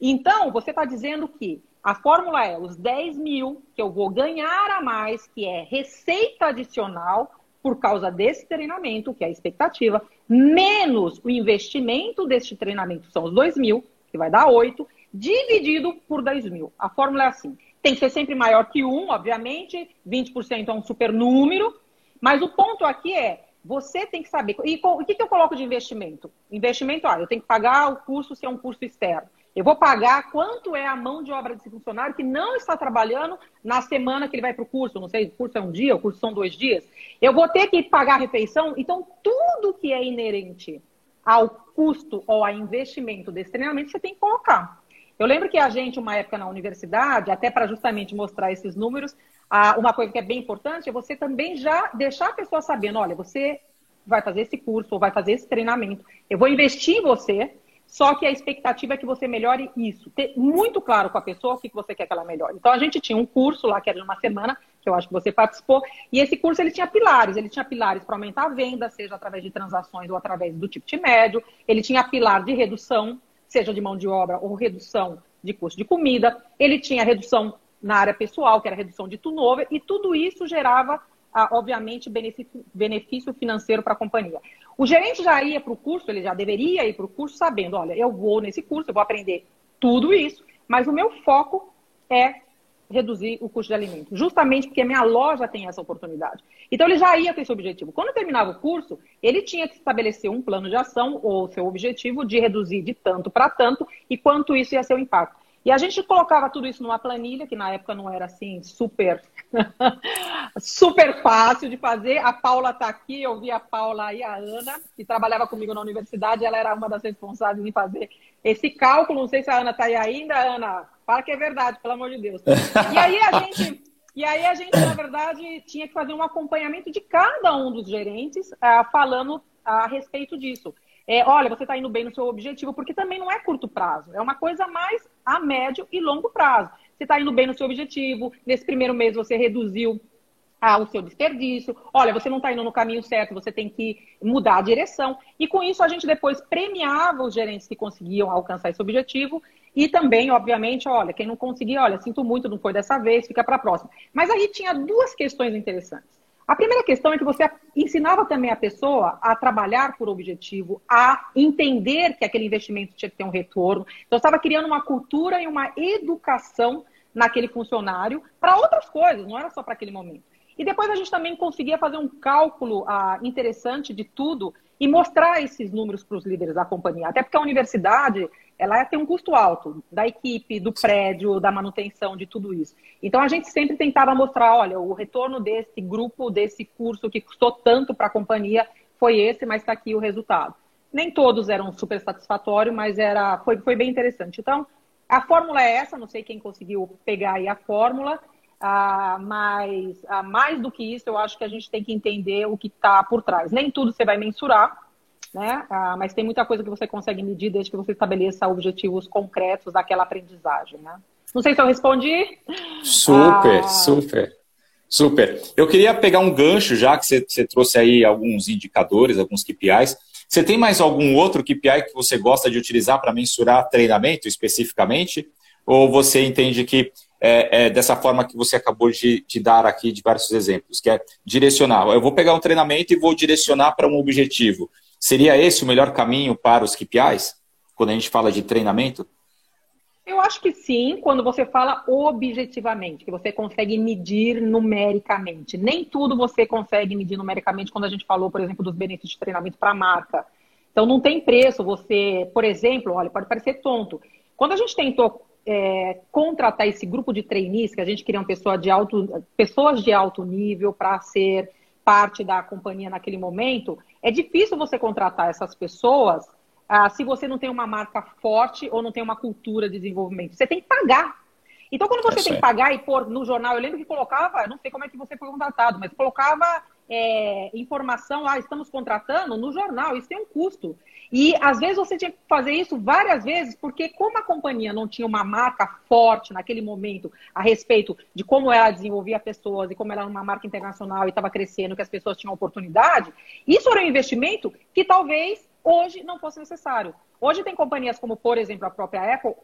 Então, você está dizendo que a fórmula é os 10 mil que eu vou ganhar a mais, que é receita adicional, por causa desse treinamento, que é a expectativa, menos o investimento deste treinamento, são os 2 mil, que vai dar 8, dividido por 10 mil. A fórmula é assim. Tem que ser sempre maior que 1, obviamente, 20% é um super número, mas o ponto aqui é, você tem que saber. E o que, que eu coloco de investimento? Investimento, ah, eu tenho que pagar o curso se é um curso externo. Eu vou pagar quanto é a mão de obra desse funcionário que não está trabalhando na semana que ele vai para o curso. Não sei, o curso é um dia, o curso são dois dias. Eu vou ter que pagar a refeição. Então, tudo que é inerente ao custo ou a investimento desse treinamento, você tem que colocar. Eu lembro que a gente, uma época na universidade, até para justamente mostrar esses números, uma coisa que é bem importante é você também já deixar a pessoa sabendo, olha, você vai fazer esse curso ou vai fazer esse treinamento, eu vou investir em você, só que a expectativa é que você melhore isso. Ter muito claro com a pessoa o que você quer que ela melhore. Então, a gente tinha um curso lá, que era de uma semana, que eu acho que você participou, e esse curso ele tinha pilares. Ele tinha pilares para aumentar a venda, seja através de transações ou através do ticket médio. Ele tinha pilar de redução, seja de mão de obra ou redução de custo de comida. Ele tinha redução na área pessoal, que era redução de turnover, e tudo isso gerava obviamente, benefício, benefício financeiro para a companhia. O gerente já ia para o curso, ele já deveria ir para o curso sabendo, olha, eu vou nesse curso, eu vou aprender tudo isso, mas o meu foco é reduzir o custo de alimento, justamente porque a minha loja tem essa oportunidade. Então ele já ia ter esse objetivo. Quando terminava o curso, ele tinha que estabelecer um plano de ação ou seu objetivo de reduzir de tanto para tanto e quanto isso ia ser o impacto. E a gente colocava tudo isso numa planilha, que na época não era assim super *laughs* super fácil de fazer. A Paula está aqui, eu vi a Paula e a Ana, que trabalhava comigo na universidade, ela era uma das responsáveis em fazer esse cálculo. Não sei se a Ana está aí ainda, Ana. Fala que é verdade, pelo amor de Deus. E aí a gente, e aí a gente, na verdade, tinha que fazer um acompanhamento de cada um dos gerentes, uh, falando a respeito disso é, olha, você está indo bem no seu objetivo, porque também não é curto prazo, é uma coisa mais a médio e longo prazo. Você está indo bem no seu objetivo, nesse primeiro mês você reduziu ah, o seu desperdício, olha, você não está indo no caminho certo, você tem que mudar a direção. E com isso a gente depois premiava os gerentes que conseguiam alcançar esse objetivo e também, obviamente, olha, quem não conseguia, olha, sinto muito, não foi dessa vez, fica para a próxima. Mas aí tinha duas questões interessantes. A primeira questão é que você ensinava também a pessoa a trabalhar por objetivo, a entender que aquele investimento tinha que ter um retorno. Então, estava criando uma cultura e uma educação naquele funcionário para outras coisas, não era só para aquele momento. E depois a gente também conseguia fazer um cálculo ah, interessante de tudo e mostrar esses números para os líderes da companhia. Até porque a universidade ela tem um custo alto da equipe, do prédio, da manutenção, de tudo isso. Então a gente sempre tentava mostrar, olha, o retorno desse grupo, desse curso que custou tanto para a companhia foi esse, mas está aqui o resultado. Nem todos eram super satisfatórios, mas era, foi, foi bem interessante. Então, a fórmula é essa, não sei quem conseguiu pegar aí a fórmula, ah, mas ah, mais do que isso, eu acho que a gente tem que entender o que está por trás. Nem tudo você vai mensurar, né? Ah, mas tem muita coisa que você consegue medir desde que você estabeleça objetivos concretos daquela aprendizagem, né? Não sei se eu respondi. Super, ah... super. Super. Eu queria pegar um gancho, já que você, você trouxe aí alguns indicadores, alguns KPIs. Você tem mais algum outro KPI que você gosta de utilizar para mensurar treinamento especificamente? Ou você entende que é, é, dessa forma que você acabou de, de, dar aqui de vários exemplos, que é direcionar. Eu vou pegar um treinamento e vou direcionar para um objetivo. Seria esse o melhor caminho para os KPIs, quando a gente fala de treinamento? Eu acho que sim, quando você fala objetivamente, que você consegue medir numericamente. Nem tudo você consegue medir numericamente quando a gente falou, por exemplo, dos benefícios de treinamento para a marca. Então, não tem preço você, por exemplo, olha, pode parecer tonto. Quando a gente tentou é, contratar esse grupo de trainees, que a gente queria uma pessoa de alto, pessoas de alto nível para ser parte da companhia naquele momento, é difícil você contratar essas pessoas ah, se você não tem uma marca forte ou não tem uma cultura de desenvolvimento. Você tem que pagar. Então, quando você é tem que pagar e pôr no jornal, eu lembro que colocava, não sei como é que você foi contratado, mas colocava é, informação, ah, estamos contratando no jornal, isso tem um custo. E às vezes você tinha que fazer isso várias vezes, porque como a companhia não tinha uma marca forte naquele momento a respeito de como ela desenvolvia pessoas e como ela era uma marca internacional e estava crescendo, que as pessoas tinham oportunidade, isso era um investimento que talvez hoje não fosse necessário. Hoje tem companhias como, por exemplo, a própria Apple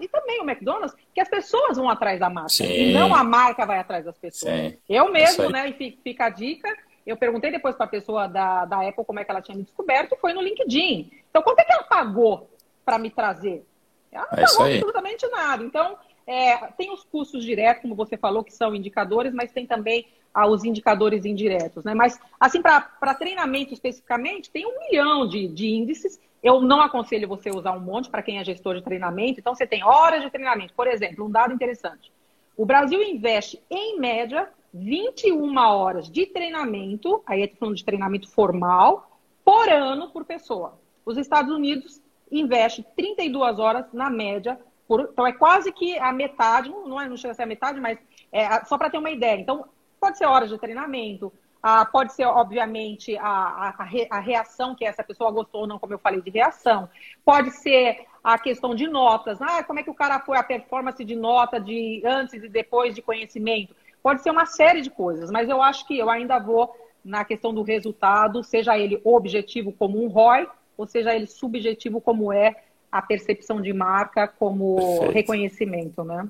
e também o McDonald's, que as pessoas vão atrás da marca Sim. e não a marca vai atrás das pessoas. Sim. Eu mesmo, né, e fica a dica, eu perguntei depois para a pessoa da, da Apple como é que ela tinha me descoberto, foi no LinkedIn. Então, quanto é que ela pagou para me trazer? Ela não é pagou absolutamente nada. Então, é, tem os custos diretos, como você falou, que são indicadores, mas tem também ah, os indicadores indiretos. Né? Mas, assim, para treinamento especificamente, tem um milhão de, de índices. Eu não aconselho você usar um monte para quem é gestor de treinamento. Então, você tem horas de treinamento. Por exemplo, um dado interessante. O Brasil investe, em média, 21 horas de treinamento, aí estou falando de treinamento formal, por ano por pessoa. Os Estados Unidos investe 32 horas na média, por, então é quase que a metade, não, é, não chega a ser a metade, mas é, só para ter uma ideia. Então, pode ser horas de treinamento, ah, pode ser, obviamente, a, a, a, reação que essa pessoa gostou ou não, como eu falei, de reação. Pode ser a questão de notas. Ah, como é que o cara foi, a performance de nota de antes e depois de conhecimento. Pode ser uma série de coisas, mas eu acho que eu ainda vou na questão do resultado, seja ele objetivo como um ROI, ou seja ele subjetivo como é a percepção de marca como Perfeito. reconhecimento, né?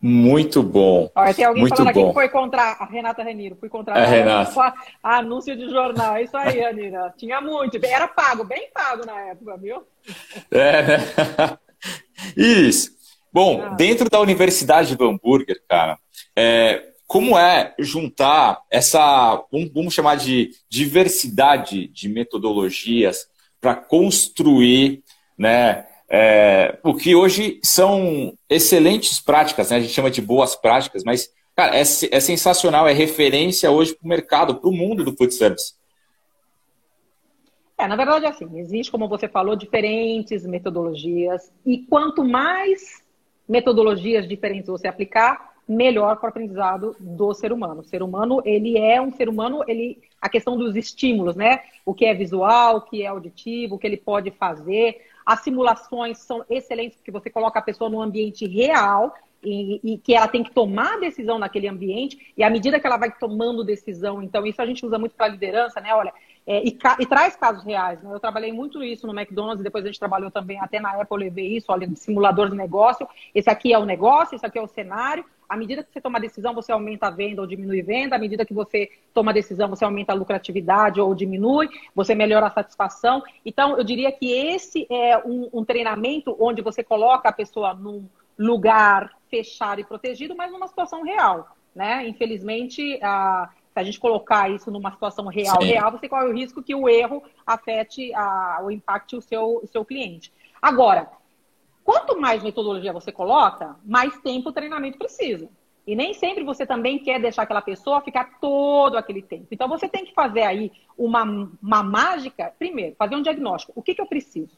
Muito bom. Olha, tem alguém Muito falando bom. aqui que foi contra a Renata Reniro. Fui contra a Renata. *laughs* anúncio de jornal. É isso aí, Anira. Tinha muito. Era pago, bem pago na época, viu? É, né? *laughs* Iris, Bom, ah. dentro da Universidade do Hambúrguer, cara, é, como é juntar essa, vamos chamar de diversidade de metodologias para construir, né, é, o que hoje são excelentes práticas, né? a gente chama de boas práticas, mas, cara, é, é sensacional, é referência hoje para o mercado, para o mundo do food service. É, na verdade, assim, existe, como você falou, diferentes metodologias, e quanto mais metodologias diferentes você aplicar, melhor para o aprendizado do ser humano. O ser humano, ele é um ser humano, ele a questão dos estímulos, né? O que é visual, o que é auditivo, o que ele pode fazer. As simulações são excelentes porque você coloca a pessoa no ambiente real e, e, que ela tem que tomar decisão naquele ambiente, e à medida que ela vai tomando decisão, então isso a gente usa muito para liderança, né? Olha, é, e, e, traz casos reais. Né? Eu trabalhei muito isso no McDonald's, depois a gente trabalhou também até na Apple, eu levei isso, olha, simulador de negócio. Esse aqui é o negócio, esse aqui é o cenário. À medida que você toma decisão, você aumenta a venda ou diminui a venda. À medida que você toma decisão, você aumenta a lucratividade ou diminui. Você melhora a satisfação. Então, eu diria que esse é um, um treinamento onde você coloca a pessoa num lugar fechado e protegido, mas numa situação real. Né? Infelizmente, a se a gente colocar isso numa situação real, Sim. real, você corre o risco que o erro afete a, o impacte o seu, o seu cliente. Agora, quanto mais metodologia você coloca, mais tempo o treinamento precisa. E nem sempre você também quer deixar aquela pessoa ficar todo aquele tempo. Então você tem que fazer aí uma, uma mágica, primeiro, fazer um diagnóstico. O que, que eu preciso?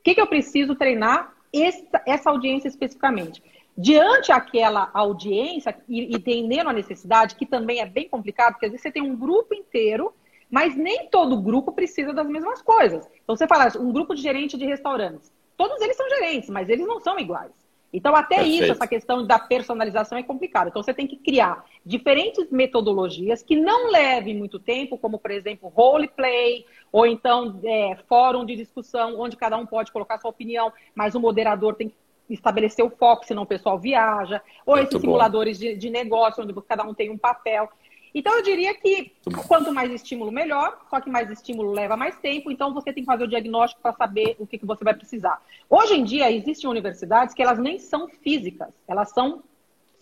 O que, que eu preciso treinar essa, essa audiência especificamente? Diante aquela audiência e, entendendo a necessidade, que também é bem complicado, porque às vezes você tem um grupo inteiro, mas nem todo grupo precisa das mesmas coisas. Então você fala, um grupo de gerente de restaurantes, todos eles são gerentes, mas eles não são iguais. Então, até Perfeito. isso, essa questão da personalização é complicada. Então, você tem que criar diferentes metodologias que não levem muito tempo, como, por exemplo, roleplay, ou então é, fórum de discussão, onde cada um pode colocar sua opinião, mas o moderador tem que estabelecer o foco, senão o pessoal viaja, ou Muito esses simuladores de, de, negócio, onde cada um tem um papel. Então, eu diria que quanto mais estímulo, melhor, só que mais estímulo leva mais tempo, então você tem que fazer o diagnóstico para saber o que, que você vai precisar. Hoje em dia, existem universidades que elas nem são físicas, elas são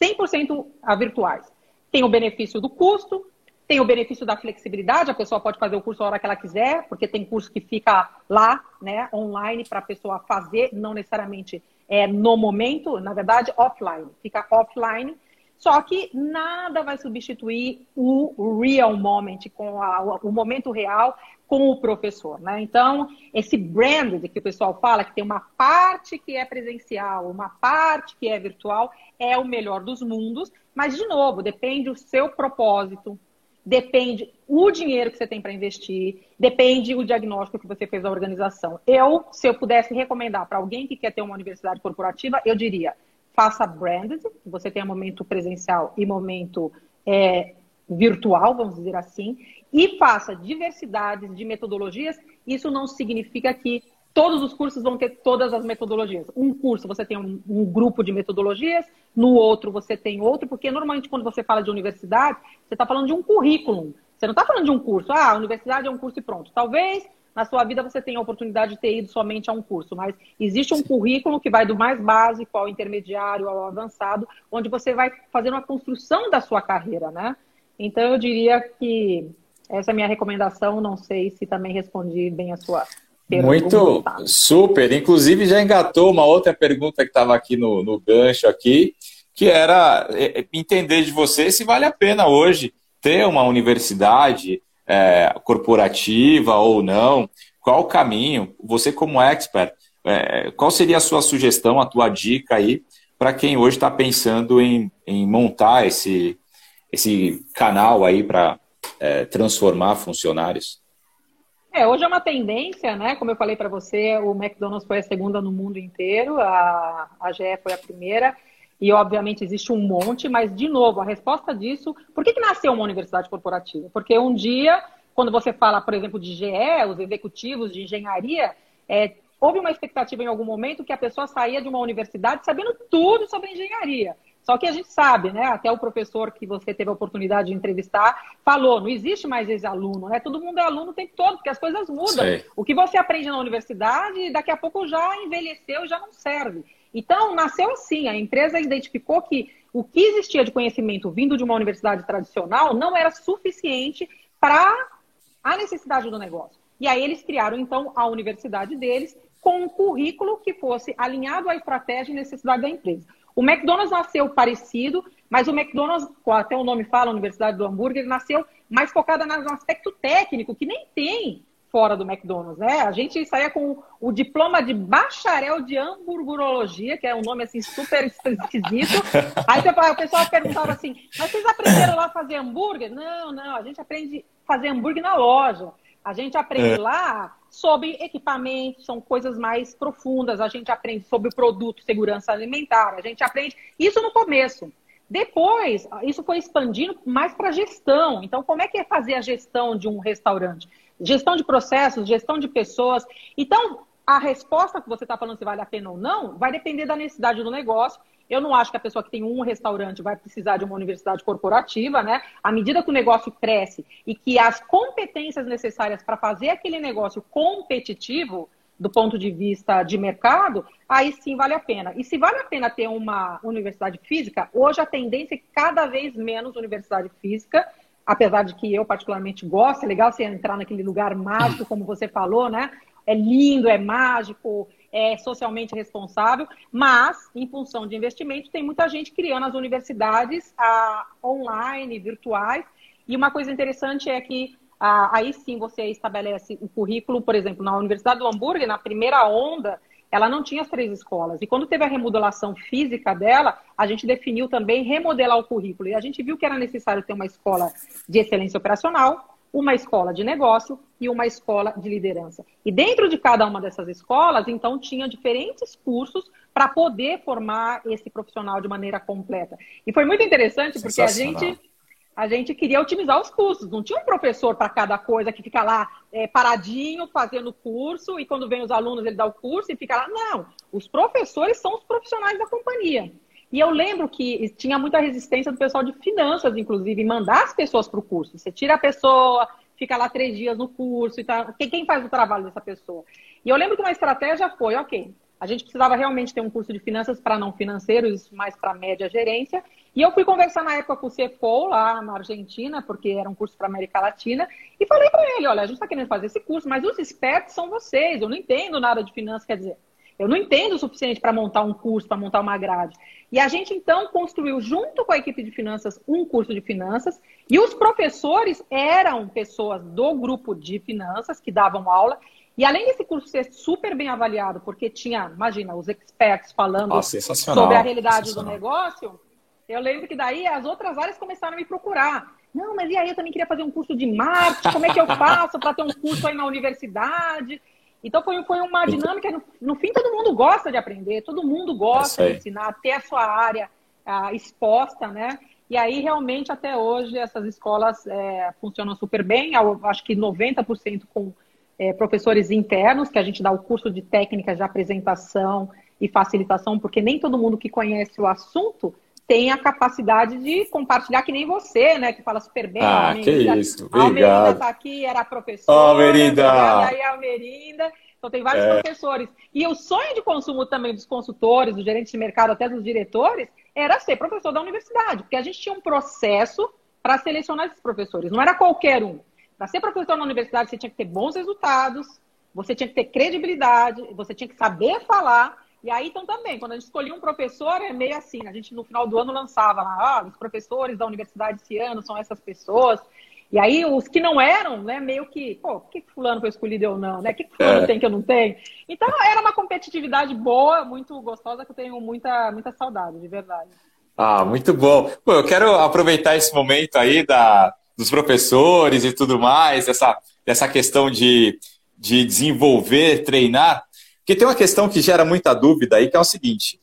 100% virtuais. Tem o benefício do custo, tem o benefício da flexibilidade, a pessoa pode fazer o curso a hora que ela quiser, porque tem curso que fica lá, né, online, para a pessoa fazer, não necessariamente é, no momento, na verdade, offline. Fica offline. Só que nada vai substituir o real moment, com a, o momento real com o professor, né? Então, esse brand que o pessoal fala, que tem uma parte que é presencial, uma parte que é virtual, é o melhor dos mundos, mas, de novo, depende do seu propósito, depende o dinheiro que você tem para investir, depende o diagnóstico que você fez da organização. Eu, se eu pudesse recomendar para alguém que quer ter uma universidade corporativa, eu diria: faça branded, você tenha momento presencial e momento é, virtual, vamos dizer assim, e faça diversidades de metodologias. Isso não significa que todos os cursos vão ter todas as metodologias. Um curso você tem um, um, grupo de metodologias, no outro você tem outro, porque normalmente quando você fala de universidade, você está falando de um currículo. Você não está falando de um curso. Ah, a universidade é um curso e pronto. Talvez na sua vida você tenha a oportunidade de ter ido somente a um curso, mas existe um currículo que vai do mais básico ao intermediário, ao avançado, onde você vai fazer uma construção da sua carreira, né? Então eu diria que essa é a minha recomendação. Não sei se também respondi bem a sua muito super. Inclusive já engatou uma outra pergunta que estava aqui no, no gancho aqui, que era é, é, entender de você se vale a pena hoje ter uma universidade é, corporativa ou não. Qual o caminho? Você como expert, é, qual seria a sua sugestão, a tua dica aí para quem hoje está pensando em, em montar esse, esse canal aí para é, transformar funcionários? É, hoje é uma tendência, né? Como eu falei para você, o McDonald's foi a segunda no mundo inteiro, a, a GE foi a primeira, e obviamente existe um monte, mas, de novo, a resposta disso, por que, que nasceu uma universidade corporativa? Porque um dia, quando você fala, por exemplo, de GE, os executivos de engenharia, é, houve uma expectativa em algum momento que a pessoa saía de uma universidade sabendo tudo sobre engenharia. Só que a gente sabe, né? Até o professor que você teve a oportunidade de entrevistar falou: não existe mais esse aluno, né? Todo mundo é aluno o tempo todo, porque as coisas mudam. Sei. O que você aprende na universidade, daqui a pouco já envelheceu e já não serve. Então, nasceu assim, a empresa identificou que o que existia de conhecimento vindo de uma universidade tradicional não era suficiente para a necessidade do negócio. E aí eles criaram, então, a universidade deles com um currículo que fosse alinhado à estratégia e necessidade da empresa. O McDonald's nasceu parecido, mas o McDonald's, até o nome fala, Universidade do Hambúrguer, nasceu mais focada no aspecto técnico, que nem tem fora do McDonald's, né? A gente saía com o diploma de bacharel de hamburgurologia, que é um nome assim super *laughs* esquisito. Aí o pessoal perguntava assim: "Mas vocês aprenderam lá a fazer hambúrguer?" Não, não, a gente aprende fazer hambúrguer na loja. A gente aprende é. lá sobre equipamentos, são coisas mais profundas. A gente aprende sobre o produto, segurança alimentar. A gente aprende isso no começo. Depois, isso foi expandindo mais para gestão. Então, como é que é fazer a gestão de um restaurante? Gestão de processos, gestão de pessoas. Então, a resposta que você está falando se vale a pena ou não, vai depender da necessidade do negócio. Eu não acho que a pessoa que tem um restaurante vai precisar de uma universidade corporativa, né? À medida que o negócio cresce e que as competências necessárias para fazer aquele negócio competitivo, do ponto de vista de mercado, aí sim vale a pena. E se vale a pena ter uma universidade física, hoje a tendência é cada vez menos universidade física apesar de que eu particularmente gosto, é legal você entrar naquele lugar mágico, como você falou, né? É lindo, é mágico, é socialmente responsável, mas, em função de investimento, tem muita gente criando as universidades ah, online, virtuais. E uma coisa interessante é que ah, aí sim você estabelece o currículo, por exemplo, na Universidade do Hamburgo, na primeira onda, ela não tinha as três escolas. E quando teve a remodelação física dela, a gente definiu também remodelar o currículo. E a gente viu que era necessário ter uma escola de excelência operacional, uma escola de negócio e uma escola de liderança. E dentro de cada uma dessas escolas, então, tinha diferentes cursos para poder formar esse profissional de maneira completa. E foi muito interessante porque a gente a gente queria otimizar os custos. Não tinha um professor para cada coisa que fica lá é, paradinho fazendo curso e quando vem os alunos ele dá o curso e fica lá. Não, os professores são os profissionais da companhia. E eu lembro que tinha muita resistência do pessoal de finanças, inclusive, em mandar as pessoas para o curso. Você tira a pessoa, fica lá três dias no curso e tal. Quem faz o trabalho dessa pessoa? E eu lembro que uma estratégia foi, ok, a gente precisava realmente ter um curso de finanças para não financeiros, mais para média gerência. E eu fui conversar na época com o CFO lá na Argentina, porque era um curso para América Latina, e falei para ele: olha, a gente está querendo fazer esse curso, mas os espertos são vocês, eu não entendo nada de finanças, quer dizer, eu não entendo o suficiente para montar um curso, para montar uma grade. E a gente então construiu, junto com a equipe de finanças, um curso de finanças, e os professores eram pessoas do grupo de finanças que davam aula, e além desse curso ser super bem avaliado, porque tinha, imagina, os experts falando oh, sobre a realidade do negócio, eu lembro que daí as outras áreas começaram a me procurar. Não, mas e aí eu também queria fazer um curso de marketing, como é que eu *laughs* faço para ter um curso aí na universidade? Então foi, foi uma dinâmica, no, no, fim todo mundo gosta de aprender, todo mundo gosta de ensinar, ter a sua área exposta, né? E aí, realmente, até hoje, essas escolas é, funcionam super bem. Eu acho que 90% com é, professores internos, que a gente dá o curso de técnicas de apresentação e facilitação, porque nem todo mundo que conhece o assunto tem a capacidade de compartilhar que nem você, né? Que fala super bem. Ah, que isso. Obrigado. A Almerinda está aqui, era professora. Almerinda. E aí a Almerinda. Então tem vários é. professores. E o sonho de consumo também dos consultores, dos gerentes de mercado, até dos diretores, era ser professor da universidade. Porque a gente tinha um processo para selecionar esses professores. Não era qualquer um. Para ser professor na universidade, você tinha que ter bons resultados, você tinha que ter credibilidade, você tinha que saber falar. E aí, então, também, quando a gente escolhia um professor, é meio assim, a gente no final do ano lançava lá, ah, os professores da universidade esse ano são essas pessoas. E aí, os que não eram, né, meio que, pô, por que fulano foi escolhido ou não, né? O que fulano é. tem que eu não tenho? Então, era uma competitividade boa, muito gostosa, que eu tenho muita, muita saudade, de verdade. Ah, muito bom. Pô, eu quero aproveitar esse momento aí da, dos professores e tudo mais, essa, essa questão de, de desenvolver, treinar, porque tem uma questão que gera muita dúvida aí, que é o seguinte: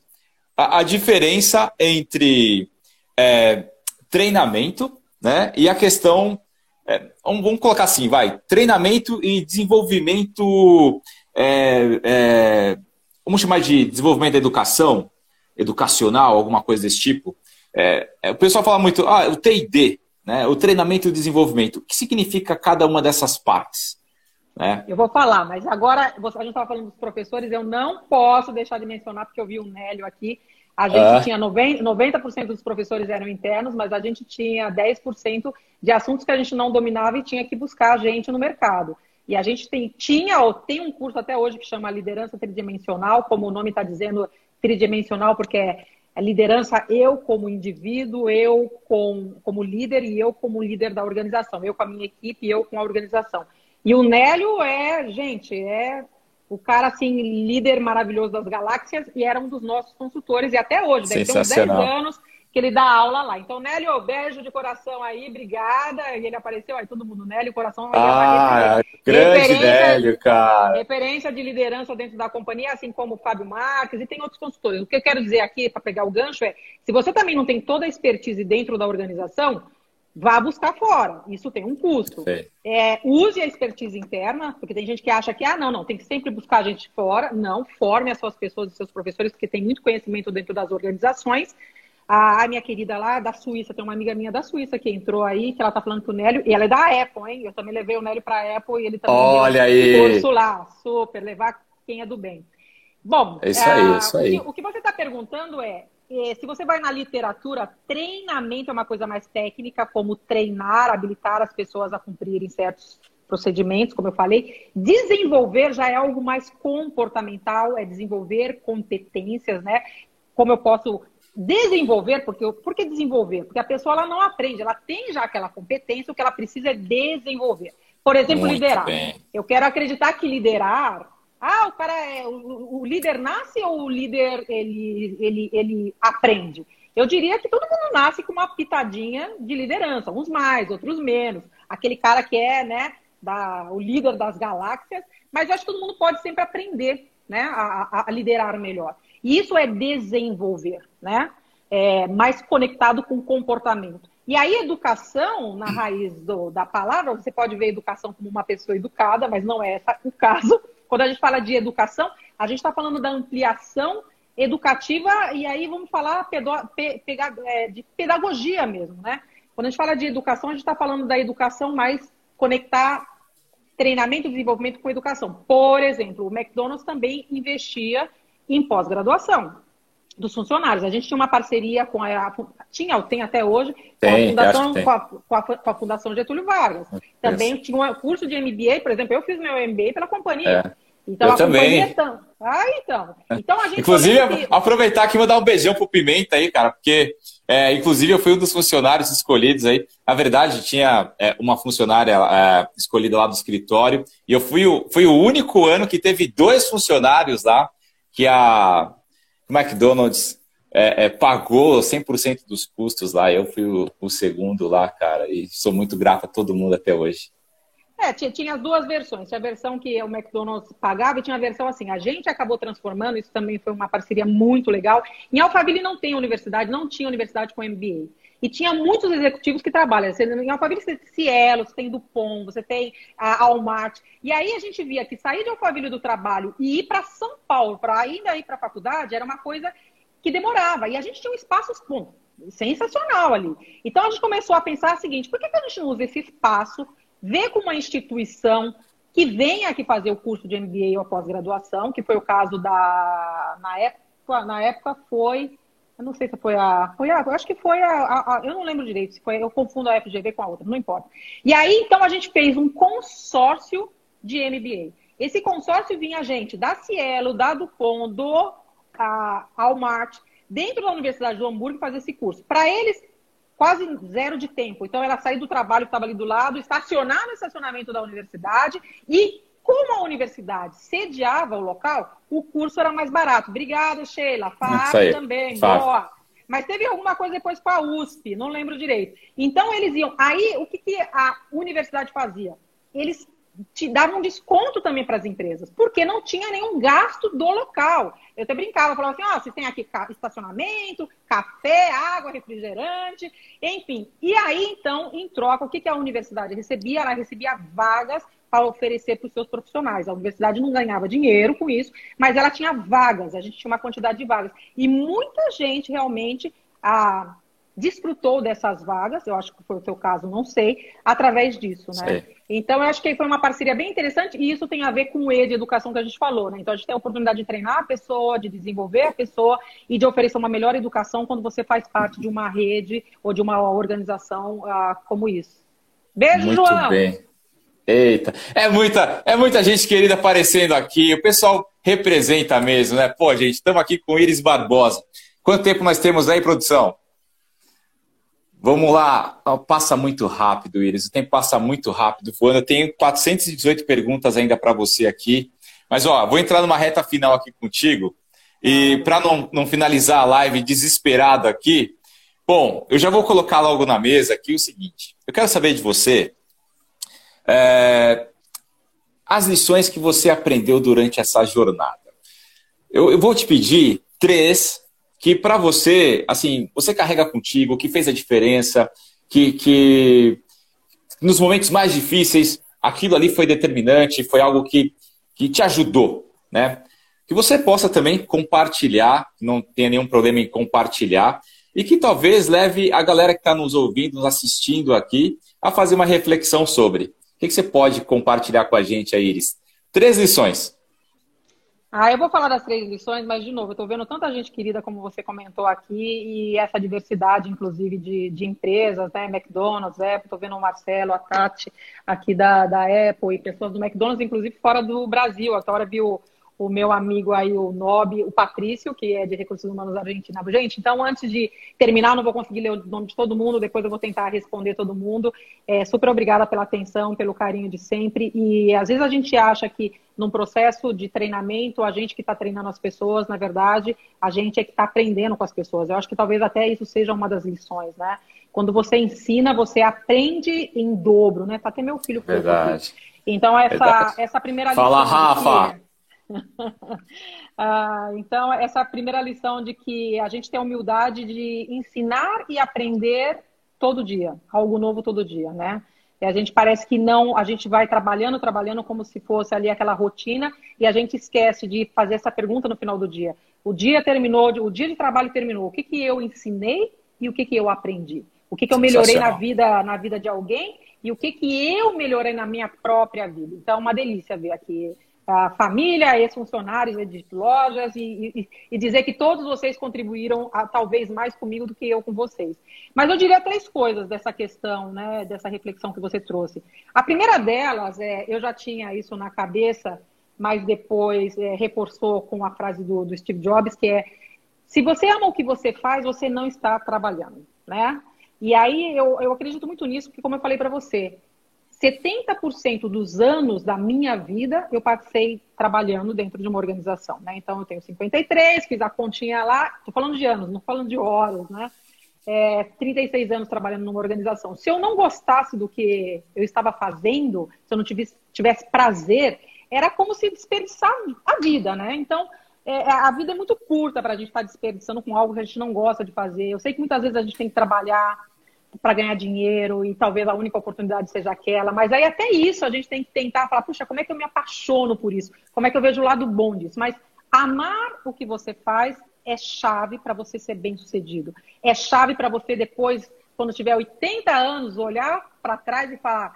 a, a diferença entre é, treinamento né, e a questão. É, vamos colocar assim, vai, treinamento e desenvolvimento, é, é, vamos chamar de desenvolvimento da educação, educacional, alguma coisa desse tipo. É, é, o pessoal fala muito, ah, o TD, né? O treinamento e o desenvolvimento. O que significa cada uma dessas partes? Né? Eu vou falar, mas agora a gente estava falando dos professores, eu não posso deixar de mencionar, porque eu vi o Nélio aqui. A gente ah. tinha 90%, 90 dos professores eram internos, mas a gente tinha 10% de assuntos que a gente não dominava e tinha que buscar a gente no mercado. E a gente tem, tinha ou tem um curso até hoje que chama Liderança Tridimensional, como o nome está dizendo, tridimensional, porque é, é liderança eu como indivíduo, eu com, como líder e eu como líder da organização, eu com a minha equipe e eu com a organização. E o Nélio é, gente, é o cara, assim, líder maravilhoso das galáxias e era um dos nossos consultores e até hoje, deve ter uns 10 anos que ele dá aula lá. Então, Nélio, beijo de coração aí, obrigada. E ele apareceu aí, todo mundo, Nélio, coração. Ah, grande Nélio, cara. Referência de liderança dentro da companhia, assim como o Fábio Marques e tem outros consultores. O que eu quero dizer aqui, para pegar o gancho, é: se você também não tem toda a expertise dentro da organização, vá buscar fora. Isso tem um custo. É, use a expertise interna, porque tem gente que acha que, ah, não, não, tem que sempre buscar a gente fora. Não, forme as suas pessoas e seus professores, porque tem muito conhecimento dentro das organizações. A, minha querida lá da Suíça, tem uma amiga minha da Suíça que entrou aí, que ela tá falando com o Nélio, e ela é da Apple, hein? Eu também levei o Nélio pra Apple e ele também Olha aí. curso lá, super, levar quem é do bem. Bom, é isso aí, é isso aí. O que, o que você está perguntando é, se você vai na literatura, treinamento é uma coisa mais técnica, como treinar, habilitar as pessoas a cumprirem certos procedimentos, como eu falei. Desenvolver já é algo mais comportamental, é desenvolver competências, né? Como eu posso desenvolver, porque por que desenvolver? Porque a pessoa ela não aprende, ela tem já aquela competência, o que ela precisa é desenvolver. Por exemplo, Muito liderar. Bem. Eu quero acreditar que liderar. Ah, o cara é. O, o, líder nasce ou o líder ele, ele, ele aprende? Eu diria que todo mundo nasce com uma pitadinha de liderança, uns mais, outros menos. Aquele cara que é, né, da, o líder das galáxias, mas eu acho que todo mundo pode sempre aprender, né, a, a liderar melhor. E isso é desenvolver, né? É, mais conectado com o comportamento. E aí, educação, na raiz do, da palavra, você pode ver educação como uma pessoa educada, mas não é esse o caso. Quando a gente fala de educação, a gente está falando da ampliação educativa, e aí vamos falar é, de pedagogia mesmo, né? Quando a gente fala de educação, a gente está falando da educação mais conectar treinamento e desenvolvimento com educação. Por exemplo, o McDonald's também investia em pós-graduação dos funcionários. A gente tinha uma parceria com a. Tinha, tem até hoje, tem, com, a fundação, com, a, com, a, com, a, Fundação Getúlio Vargas. Também tinha um curso de MBA, por exemplo, eu fiz meu MBA pela companhia. É. Então, eu também. Companhia... Ah, então. então a gente inclusive, aproveitar aqui e mandar um beijão pro Pimenta aí, cara, porque, é, inclusive, eu fui um dos funcionários escolhidos aí. Na verdade, tinha é, uma funcionária é, escolhida lá do escritório, e eu fui o, fui o único ano que teve dois funcionários lá que a McDonald's é, é, pagou 100% dos custos lá. Eu fui o, o, segundo lá, cara, e sou muito grato a todo mundo até hoje. É, tinha, tinha as duas versões. Tinha a versão que o McDonald's pagava e tinha a versão assim. A gente acabou transformando, isso também foi uma parceria muito legal. Em Alphaville não tem universidade, não tinha universidade com MBA. E tinha muitos executivos que trabalham. Em Alphaville você tem Cielo, você tem Dupont, você tem a Walmart. E aí a gente via que sair de Alphaville do trabalho e ir para São Paulo, para ainda ir para a faculdade, era uma coisa que demorava. E a gente tinha um espaço bom, sensacional ali. Então a gente começou a pensar o seguinte: por que, que a gente não usa esse espaço, vê com uma instituição que venha aqui fazer o curso de MBA ou pós-graduação, que foi o caso da. Na época, na época foi eu não sei se foi a. Foi a acho que foi a, a, a, Eu não lembro direito se foi. Eu confundo a FGV com a outra, não importa. E aí, então, a gente fez um consórcio de MBA. Esse consórcio vinha gente da Cielo, da Dupont, do a, Walmart, dentro da Universidade do Hamburgo, fazer esse curso. Para eles, quase zero de tempo. Então, ela sair do trabalho que estava ali do lado, estacionar no estacionamento da universidade e como a universidade sediava o local, o curso era mais barato. Obrigada, Sheila. Fábio também. Fábio. Boa. Mas teve alguma coisa depois com a USP, não lembro direito. Então eles iam. Aí o que, que a universidade fazia? Eles te davam um desconto também para as empresas, porque não tinha nenhum gasto do local. Eu até brincava, falava assim: ó, oh, vocês têm aqui estacionamento, café, água, refrigerante, enfim. E aí, então, em troca, o que, que a universidade recebia? Ela recebia vagas para oferecer para os seus profissionais. A universidade não ganhava dinheiro com isso, mas ela tinha vagas, a gente tinha uma quantidade de vagas. E muita gente realmente a, desfrutou dessas vagas, eu acho que foi o seu caso, não sei, através disso, né? Então, eu acho que foi uma parceria bem interessante e isso tem a ver com o E de educação que a gente falou, né? Então, a gente tem a oportunidade de treinar a pessoa, de desenvolver a pessoa e de oferecer uma melhor educação quando você faz parte de uma rede ou de uma organização uh, como isso. Beijo, Muito João! bem. Eita, é muita, é muita gente querida aparecendo aqui. O pessoal representa mesmo, né? Pô, gente, estamos aqui com Iris Barbosa. Quanto tempo nós temos aí, produção? Vamos lá. Passa muito rápido, Iris. O tempo passa muito rápido voando. Eu tenho 418 perguntas ainda para você aqui. Mas, ó, vou entrar numa reta final aqui contigo. E para não, não finalizar a live desesperado aqui, bom, eu já vou colocar logo na mesa aqui o seguinte. Eu quero saber de você é, as lições que você aprendeu durante essa jornada. Eu, eu vou te pedir três que para você, assim, você carrega contigo, que fez a diferença, que, que nos momentos mais difíceis aquilo ali foi determinante, foi algo que, que te ajudou, né? Que você possa também compartilhar, não tenha nenhum problema em compartilhar, e que talvez leve a galera que está nos ouvindo, nos assistindo aqui, a fazer uma reflexão sobre. O que, você pode compartilhar com a gente aí, Iris? Três lições. Ah, eu vou falar das três lições, mas de novo, eu estou vendo tanta gente querida como você comentou aqui e essa diversidade, inclusive, de, de empresas, né? McDonald's, Apple, estou vendo o Marcelo, a Tati aqui da, da Apple e pessoas do McDonald's, inclusive fora do Brasil. Até hora viu o meu amigo aí, o Nob, o Patrício, que é de Recursos Humanos Argentina. Gente, então, antes de terminar, não vou conseguir ler o nome de todo mundo, depois eu vou tentar responder todo mundo. É, super obrigada pela atenção, pelo carinho de sempre. E às vezes a gente acha que num processo de treinamento, a gente que está treinando as pessoas, na verdade, a gente é que está aprendendo com as pessoas. Eu acho que talvez até isso seja uma das lições, né? Quando você ensina, você aprende em dobro, né? Tá até meu filho. Verdade. Então, essa, essa primeira lição. Fala, Rafa! *laughs* ah, então, essa primeira lição de que a gente tem a humildade de ensinar e aprender todo dia, algo novo todo dia, né? E a gente parece que não, a gente vai trabalhando, trabalhando como se fosse ali aquela rotina e a gente esquece de fazer essa pergunta no final do dia. O dia terminou, o dia de trabalho terminou. O que, que eu ensinei e o que, que eu aprendi? O que, que eu melhorei na vida, na vida de alguém e o que, que eu melhorei na minha própria vida? Então, é uma delícia ver aqui a família, ex-funcionários de lojas e, e, e, dizer que todos vocês contribuíram a, talvez mais comigo do que eu com vocês. Mas eu diria três coisas dessa questão, né, dessa reflexão que você trouxe. A primeira delas, é, eu já tinha isso na cabeça, mas depois é, reforçou com a frase do, do Steve Jobs, que é se você ama o que você faz, você não está trabalhando, né? E aí eu, eu acredito muito nisso, porque como eu falei para você, 70% dos anos da minha vida eu passei trabalhando dentro de uma organização, né? Então eu tenho 53, fiz a continha lá, tô falando de anos, não falando de horas, né? É, 36 anos trabalhando numa organização. Se eu não gostasse do que eu estava fazendo, se eu não tivesse, tivesse prazer, era como se desperdiçar a vida, né? Então, é, a vida é muito curta para a gente estar tá desperdiçando com algo que a gente não gosta de fazer. Eu sei que muitas vezes a gente tem que trabalhar, para ganhar dinheiro e talvez a única oportunidade seja aquela. Mas aí até isso a gente tem que tentar falar, puxa, como é que eu me apaixono por isso? Como é que eu vejo o lado bom disso? Mas amar o que você faz é chave para você ser bem sucedido. É chave para você depois, quando tiver 80 anos, olhar para trás e falar,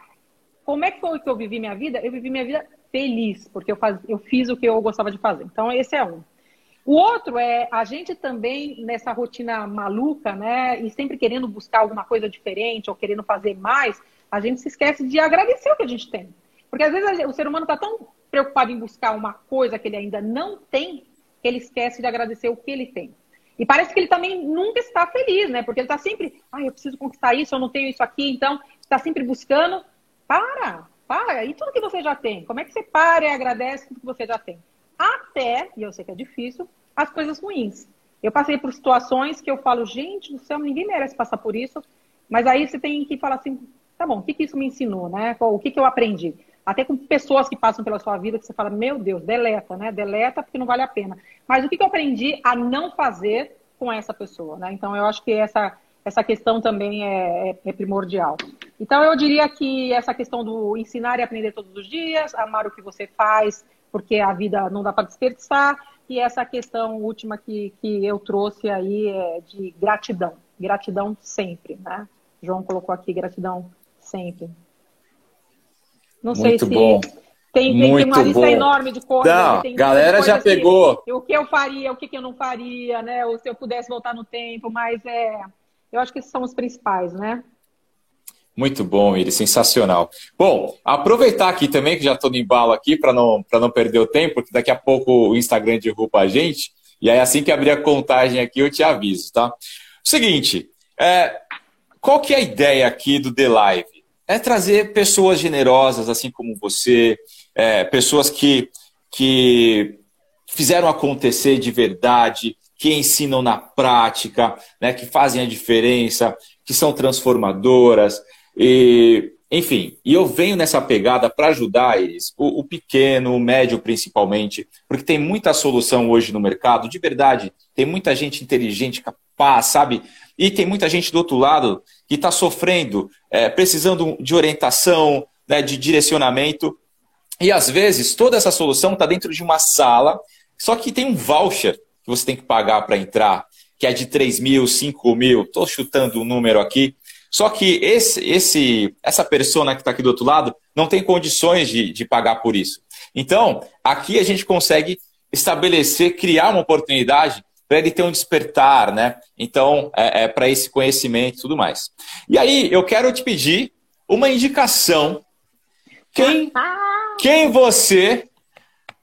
como é que foi que eu vivi minha vida? Eu vivi minha vida feliz, porque eu, faz, eu fiz o que eu gostava de fazer. Então, esse é um. O outro é a gente também nessa rotina maluca, né? E sempre querendo buscar alguma coisa diferente ou querendo fazer mais, a gente se esquece de agradecer o que a gente tem. Porque às vezes o ser humano está tão preocupado em buscar uma coisa que ele ainda não tem, que ele esquece de agradecer o que ele tem. E parece que ele também nunca está feliz, né? Porque ele está sempre, ah, eu preciso conquistar isso, eu não tenho isso aqui, então está sempre buscando. Para, para. E tudo que você já tem? Como é que você para e agradece tudo que você já tem? Até, e eu sei que é difícil, as coisas ruins. Eu passei por situações que eu falo, gente do céu, ninguém merece passar por isso. Mas aí você tem que falar assim, tá bom, o que, que isso me ensinou, né? O que, que eu aprendi? Até com pessoas que passam pela sua vida que você fala, meu Deus, deleta, né? Deleta porque não vale a pena. Mas o que, que eu aprendi a não fazer com essa pessoa, né? Então eu acho que essa, essa questão também é, é, é primordial. Então eu diria que essa questão do ensinar e aprender todos os dias, amar o que você faz, porque a vida não dá para desperdiçar, e essa questão última que, que eu trouxe aí é de gratidão. Gratidão sempre, né? João colocou aqui gratidão sempre. Não Muito sei se bom. tem, tem, Muito uma lista bom. enorme de coisas. Não, tem galera já coisas pegou. Que, o que eu faria, o que, que eu não faria, né? Ou se eu pudesse voltar no tempo, mas é. Eu acho que esses são os principais, né? Muito bom, Iris, sensacional. Bom, aproveitar aqui também, que já estou no embalo aqui, para não, não perder o tempo, porque daqui a pouco o Instagram derruba a gente, e aí assim que abrir a contagem aqui eu te aviso, tá? Seguinte, é, qual que é a ideia aqui do The Live? É trazer pessoas generosas, assim como você, é, pessoas que, que fizeram acontecer de verdade, que ensinam na prática, né, que fazem a diferença, que são transformadoras, e, enfim, e eu venho nessa pegada para ajudar eles, o, o, pequeno, o médio principalmente, porque tem muita solução hoje no mercado, de verdade, tem muita gente inteligente, capaz, sabe? E tem muita gente do outro lado que está sofrendo, é, precisando de orientação, né, de direcionamento. E às vezes toda essa solução está dentro de uma sala, só que tem um voucher que você tem que pagar para entrar, que é de 3 mil, 5 mil, estou chutando o um número aqui. Só que esse, esse, essa persona que está aqui do outro lado não tem condições de, de pagar por isso. Então, aqui a gente consegue estabelecer, criar uma oportunidade para ele ter um despertar, né? Então, é, é para esse conhecimento e tudo mais. E aí, eu quero te pedir uma indicação. Quem, quem você,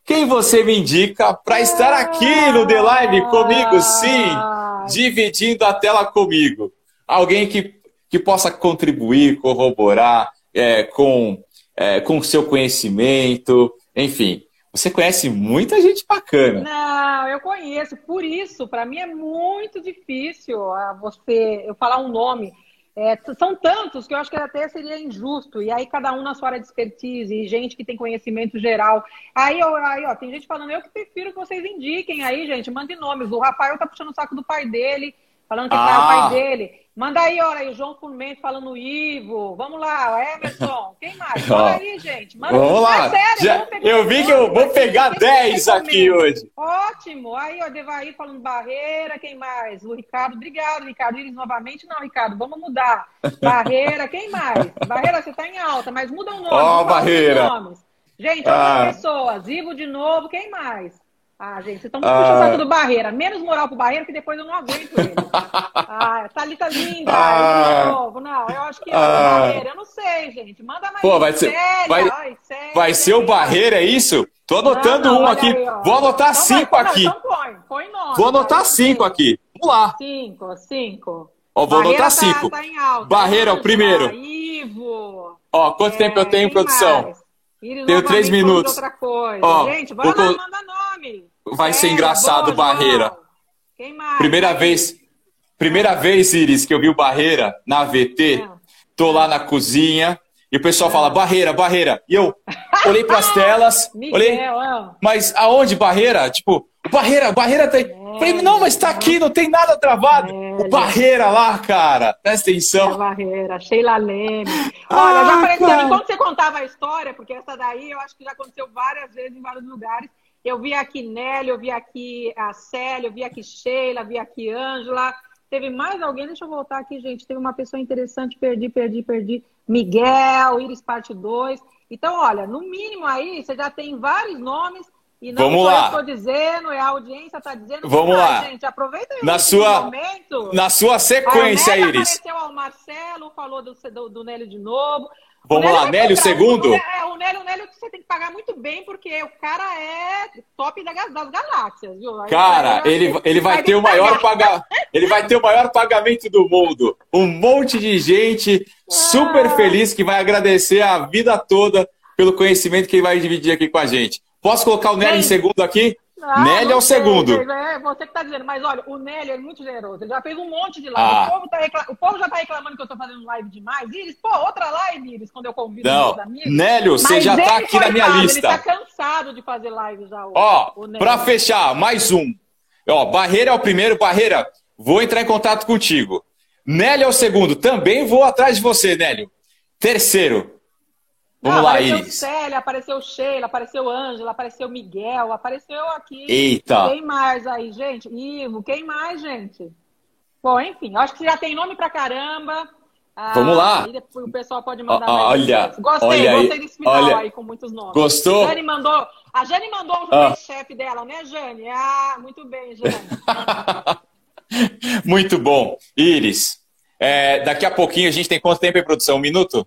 quem você me indica para estar aqui no The Live comigo, sim, dividindo a tela comigo? Alguém que, que possa contribuir, corroborar é, com é, com seu conhecimento, enfim. Você conhece muita gente bacana. Não, eu conheço. Por isso, para mim é muito difícil ah, você eu falar um nome. É, são tantos que eu acho que até seria injusto. E aí, cada um na sua área de expertise, e gente que tem conhecimento geral. Aí, ó, aí, ó, tem gente falando, eu que prefiro que vocês indiquem aí, gente, mande nomes. O Rafael tá puxando o saco do pai dele, falando que ah. é o pai dele. Manda aí, olha aí, o João Fumento falando Ivo. Vamos lá, Emerson. Quem mais? *laughs* Manda aí, gente. Manda vamos lá. sério, Já, eu vi que eu vou pegar 10 aqui hoje. Ótimo. Aí, ó, Devaí falando Barreira. Quem mais? O Ricardo. Obrigado, Ricardo. Iris novamente. Não, Ricardo, vamos mudar. Barreira. Quem mais? Barreira, você tá em alta, mas muda o nome. Ó, oh, Barreira. Gente, ah. pessoas. Ivo de novo. Quem mais? Ah, gente, vocês estão muito puxando ah. do Barreira. Menos moral pro Barreira, que depois eu não aguento ele. *laughs* ah, Thalita linda. Ah. De novo. Não, eu acho que é ah. o Barreira. Eu não sei, gente. Manda mais. Pô, vai ser, séria, vai, ai, séria, vai ser o Barreira, é isso? Tô anotando não, não, um aqui. Aí, Vou anotar então cinco vai, aqui. Não, então põe, põe nome. Vou anotar vai, cinco aqui. Vamos lá. Cinco, cinco. Ó, vou Barreira anotar tá, cinco. Tá alta, Barreira, o primeiro. Ivo. Ó, quanto é, tempo eu tenho produção? Mais? Iris Tenho três minutos. Outra coisa. Ó, Gente, bora lá, manda nome. Vai ser engraçado, boa, Barreira. Quem mais? Primeira vez, primeira vez, Iris, que eu vi o Barreira na VT. É. Tô lá na cozinha e o pessoal fala, Barreira, Barreira. E eu olhei para as telas, Miguel, olhei, mas aonde Barreira? Tipo, Barreira, Barreira tem. Tá é, Falei, não, mas tá aqui, não tem nada travado. É, o Barreira lá, cara. Presta atenção. É Barreira, Sheila Leme. Olha, ah, já apareceu. Cara. Enquanto você contava a história, porque essa daí eu acho que já aconteceu várias vezes em vários lugares. Eu vi aqui Nelly, eu vi aqui a Célia, eu vi aqui Sheila, vi aqui Ângela. Teve mais alguém? Deixa eu voltar aqui, gente. Teve uma pessoa interessante, perdi, perdi, perdi. Miguel, Iris Parte 2. Então, olha, no mínimo aí, você já tem vários nomes e não Vamos lá. estou dizendo, é a audiência está dizendo. Vamos lá. Gente, aproveita na sua, momento. Na sua sequência, a Iris. apareceu ao Marcelo, falou do, do, do Nélio de novo. Vamos lá, Nélio, segundo. É, o Nélio, o Nélio você tem que pagar muito bem, porque o cara é top das galáxias, viu? Cara, ele, ele, ele vai, vai ter o maior *laughs* paga... ele vai ter o maior pagamento do mundo. Um monte de gente super ah. feliz que vai agradecer a vida toda pelo conhecimento que ele vai dividir aqui com a gente. Posso colocar o Nélio em segundo aqui? Ah, Nélio é o segundo. É você que está dizendo, mas olha, o Nélio é muito generoso. Ele já fez um monte de live. Ah. O, povo tá recla... o, povo já está reclamando que eu estou fazendo live demais. Iris, pô, outra live, Iris, quando eu convido Não. meus amigos. Nélio, você já está aqui na minha lista. Ele está cansado de fazer live já. Ó, para fechar, mais um. Ó, Barreira é o primeiro. Barreira, vou entrar em contato contigo. Nélio é o segundo. Também vou atrás de você, Nélio. Terceiro, Vamos lá, apareceu Iris. Célia, apareceu Sheila, apareceu Ângela, apareceu Miguel, apareceu aqui. Eita! Quem mais aí, gente? Ivo, quem mais, gente? Bom, enfim, acho que já tem nome pra caramba. Ah, Vamos lá. o pessoal pode mandar olha, Gostei, olha gostei aí, desse final olha, aí com muitos nomes. Gostou? A Jane mandou, a Jane mandou o ah. chefe dela, né, Jane? Ah, muito bem, Jane. *laughs* muito bom. Iris, é, daqui a pouquinho a gente tem quanto tempo em produção? Um minuto?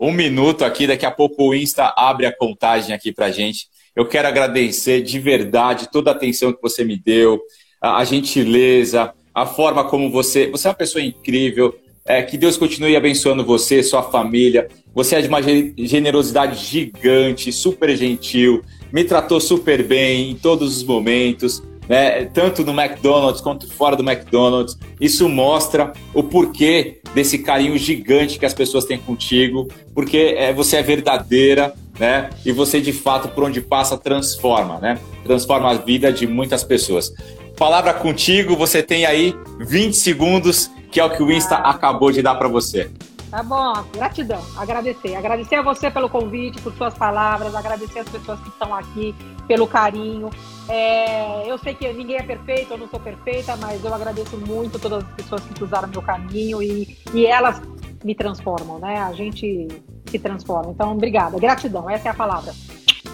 Um minuto aqui, daqui a pouco o Insta abre a contagem aqui pra gente. Eu quero agradecer de verdade toda a atenção que você me deu, a, a gentileza, a forma como você. Você é uma pessoa incrível. É, que Deus continue abençoando você, sua família. Você é de uma generosidade gigante, super gentil, me tratou super bem em todos os momentos, né? tanto no McDonald's quanto fora do McDonald's. Isso mostra o porquê desse carinho gigante que as pessoas têm contigo, porque é, você é verdadeira, né? E você de fato, por onde passa, transforma, né? Transforma a vida de muitas pessoas. Palavra contigo, você tem aí 20 segundos, que é o que o Insta acabou de dar para você. Tá bom, gratidão, agradecer. Agradecer a você pelo convite, por suas palavras, agradecer as pessoas que estão aqui, pelo carinho. É, eu sei que ninguém é perfeito, eu não sou perfeita, mas eu agradeço muito todas as pessoas que cruzaram meu caminho e, e elas me transformam, né? A gente se transforma. Então, obrigada, gratidão, essa é a palavra.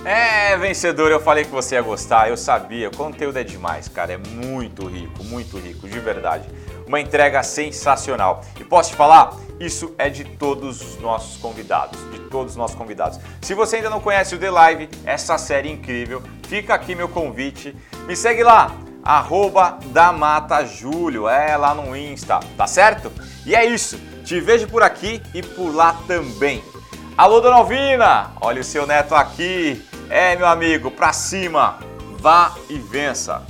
É, vencedor, eu falei que você ia gostar, eu sabia. O conteúdo é demais, cara. É muito rico, muito rico, de verdade. Uma entrega sensacional. E posso te falar? Isso é de todos os nossos convidados, de todos os nossos convidados. Se você ainda não conhece o The Live, essa série incrível, fica aqui meu convite. Me segue lá, arroba Júlio, é lá no Insta, tá certo? E é isso, te vejo por aqui e por lá também. Alô, Dona Alvina, olha o seu neto aqui. É, meu amigo, pra cima, vá e vença.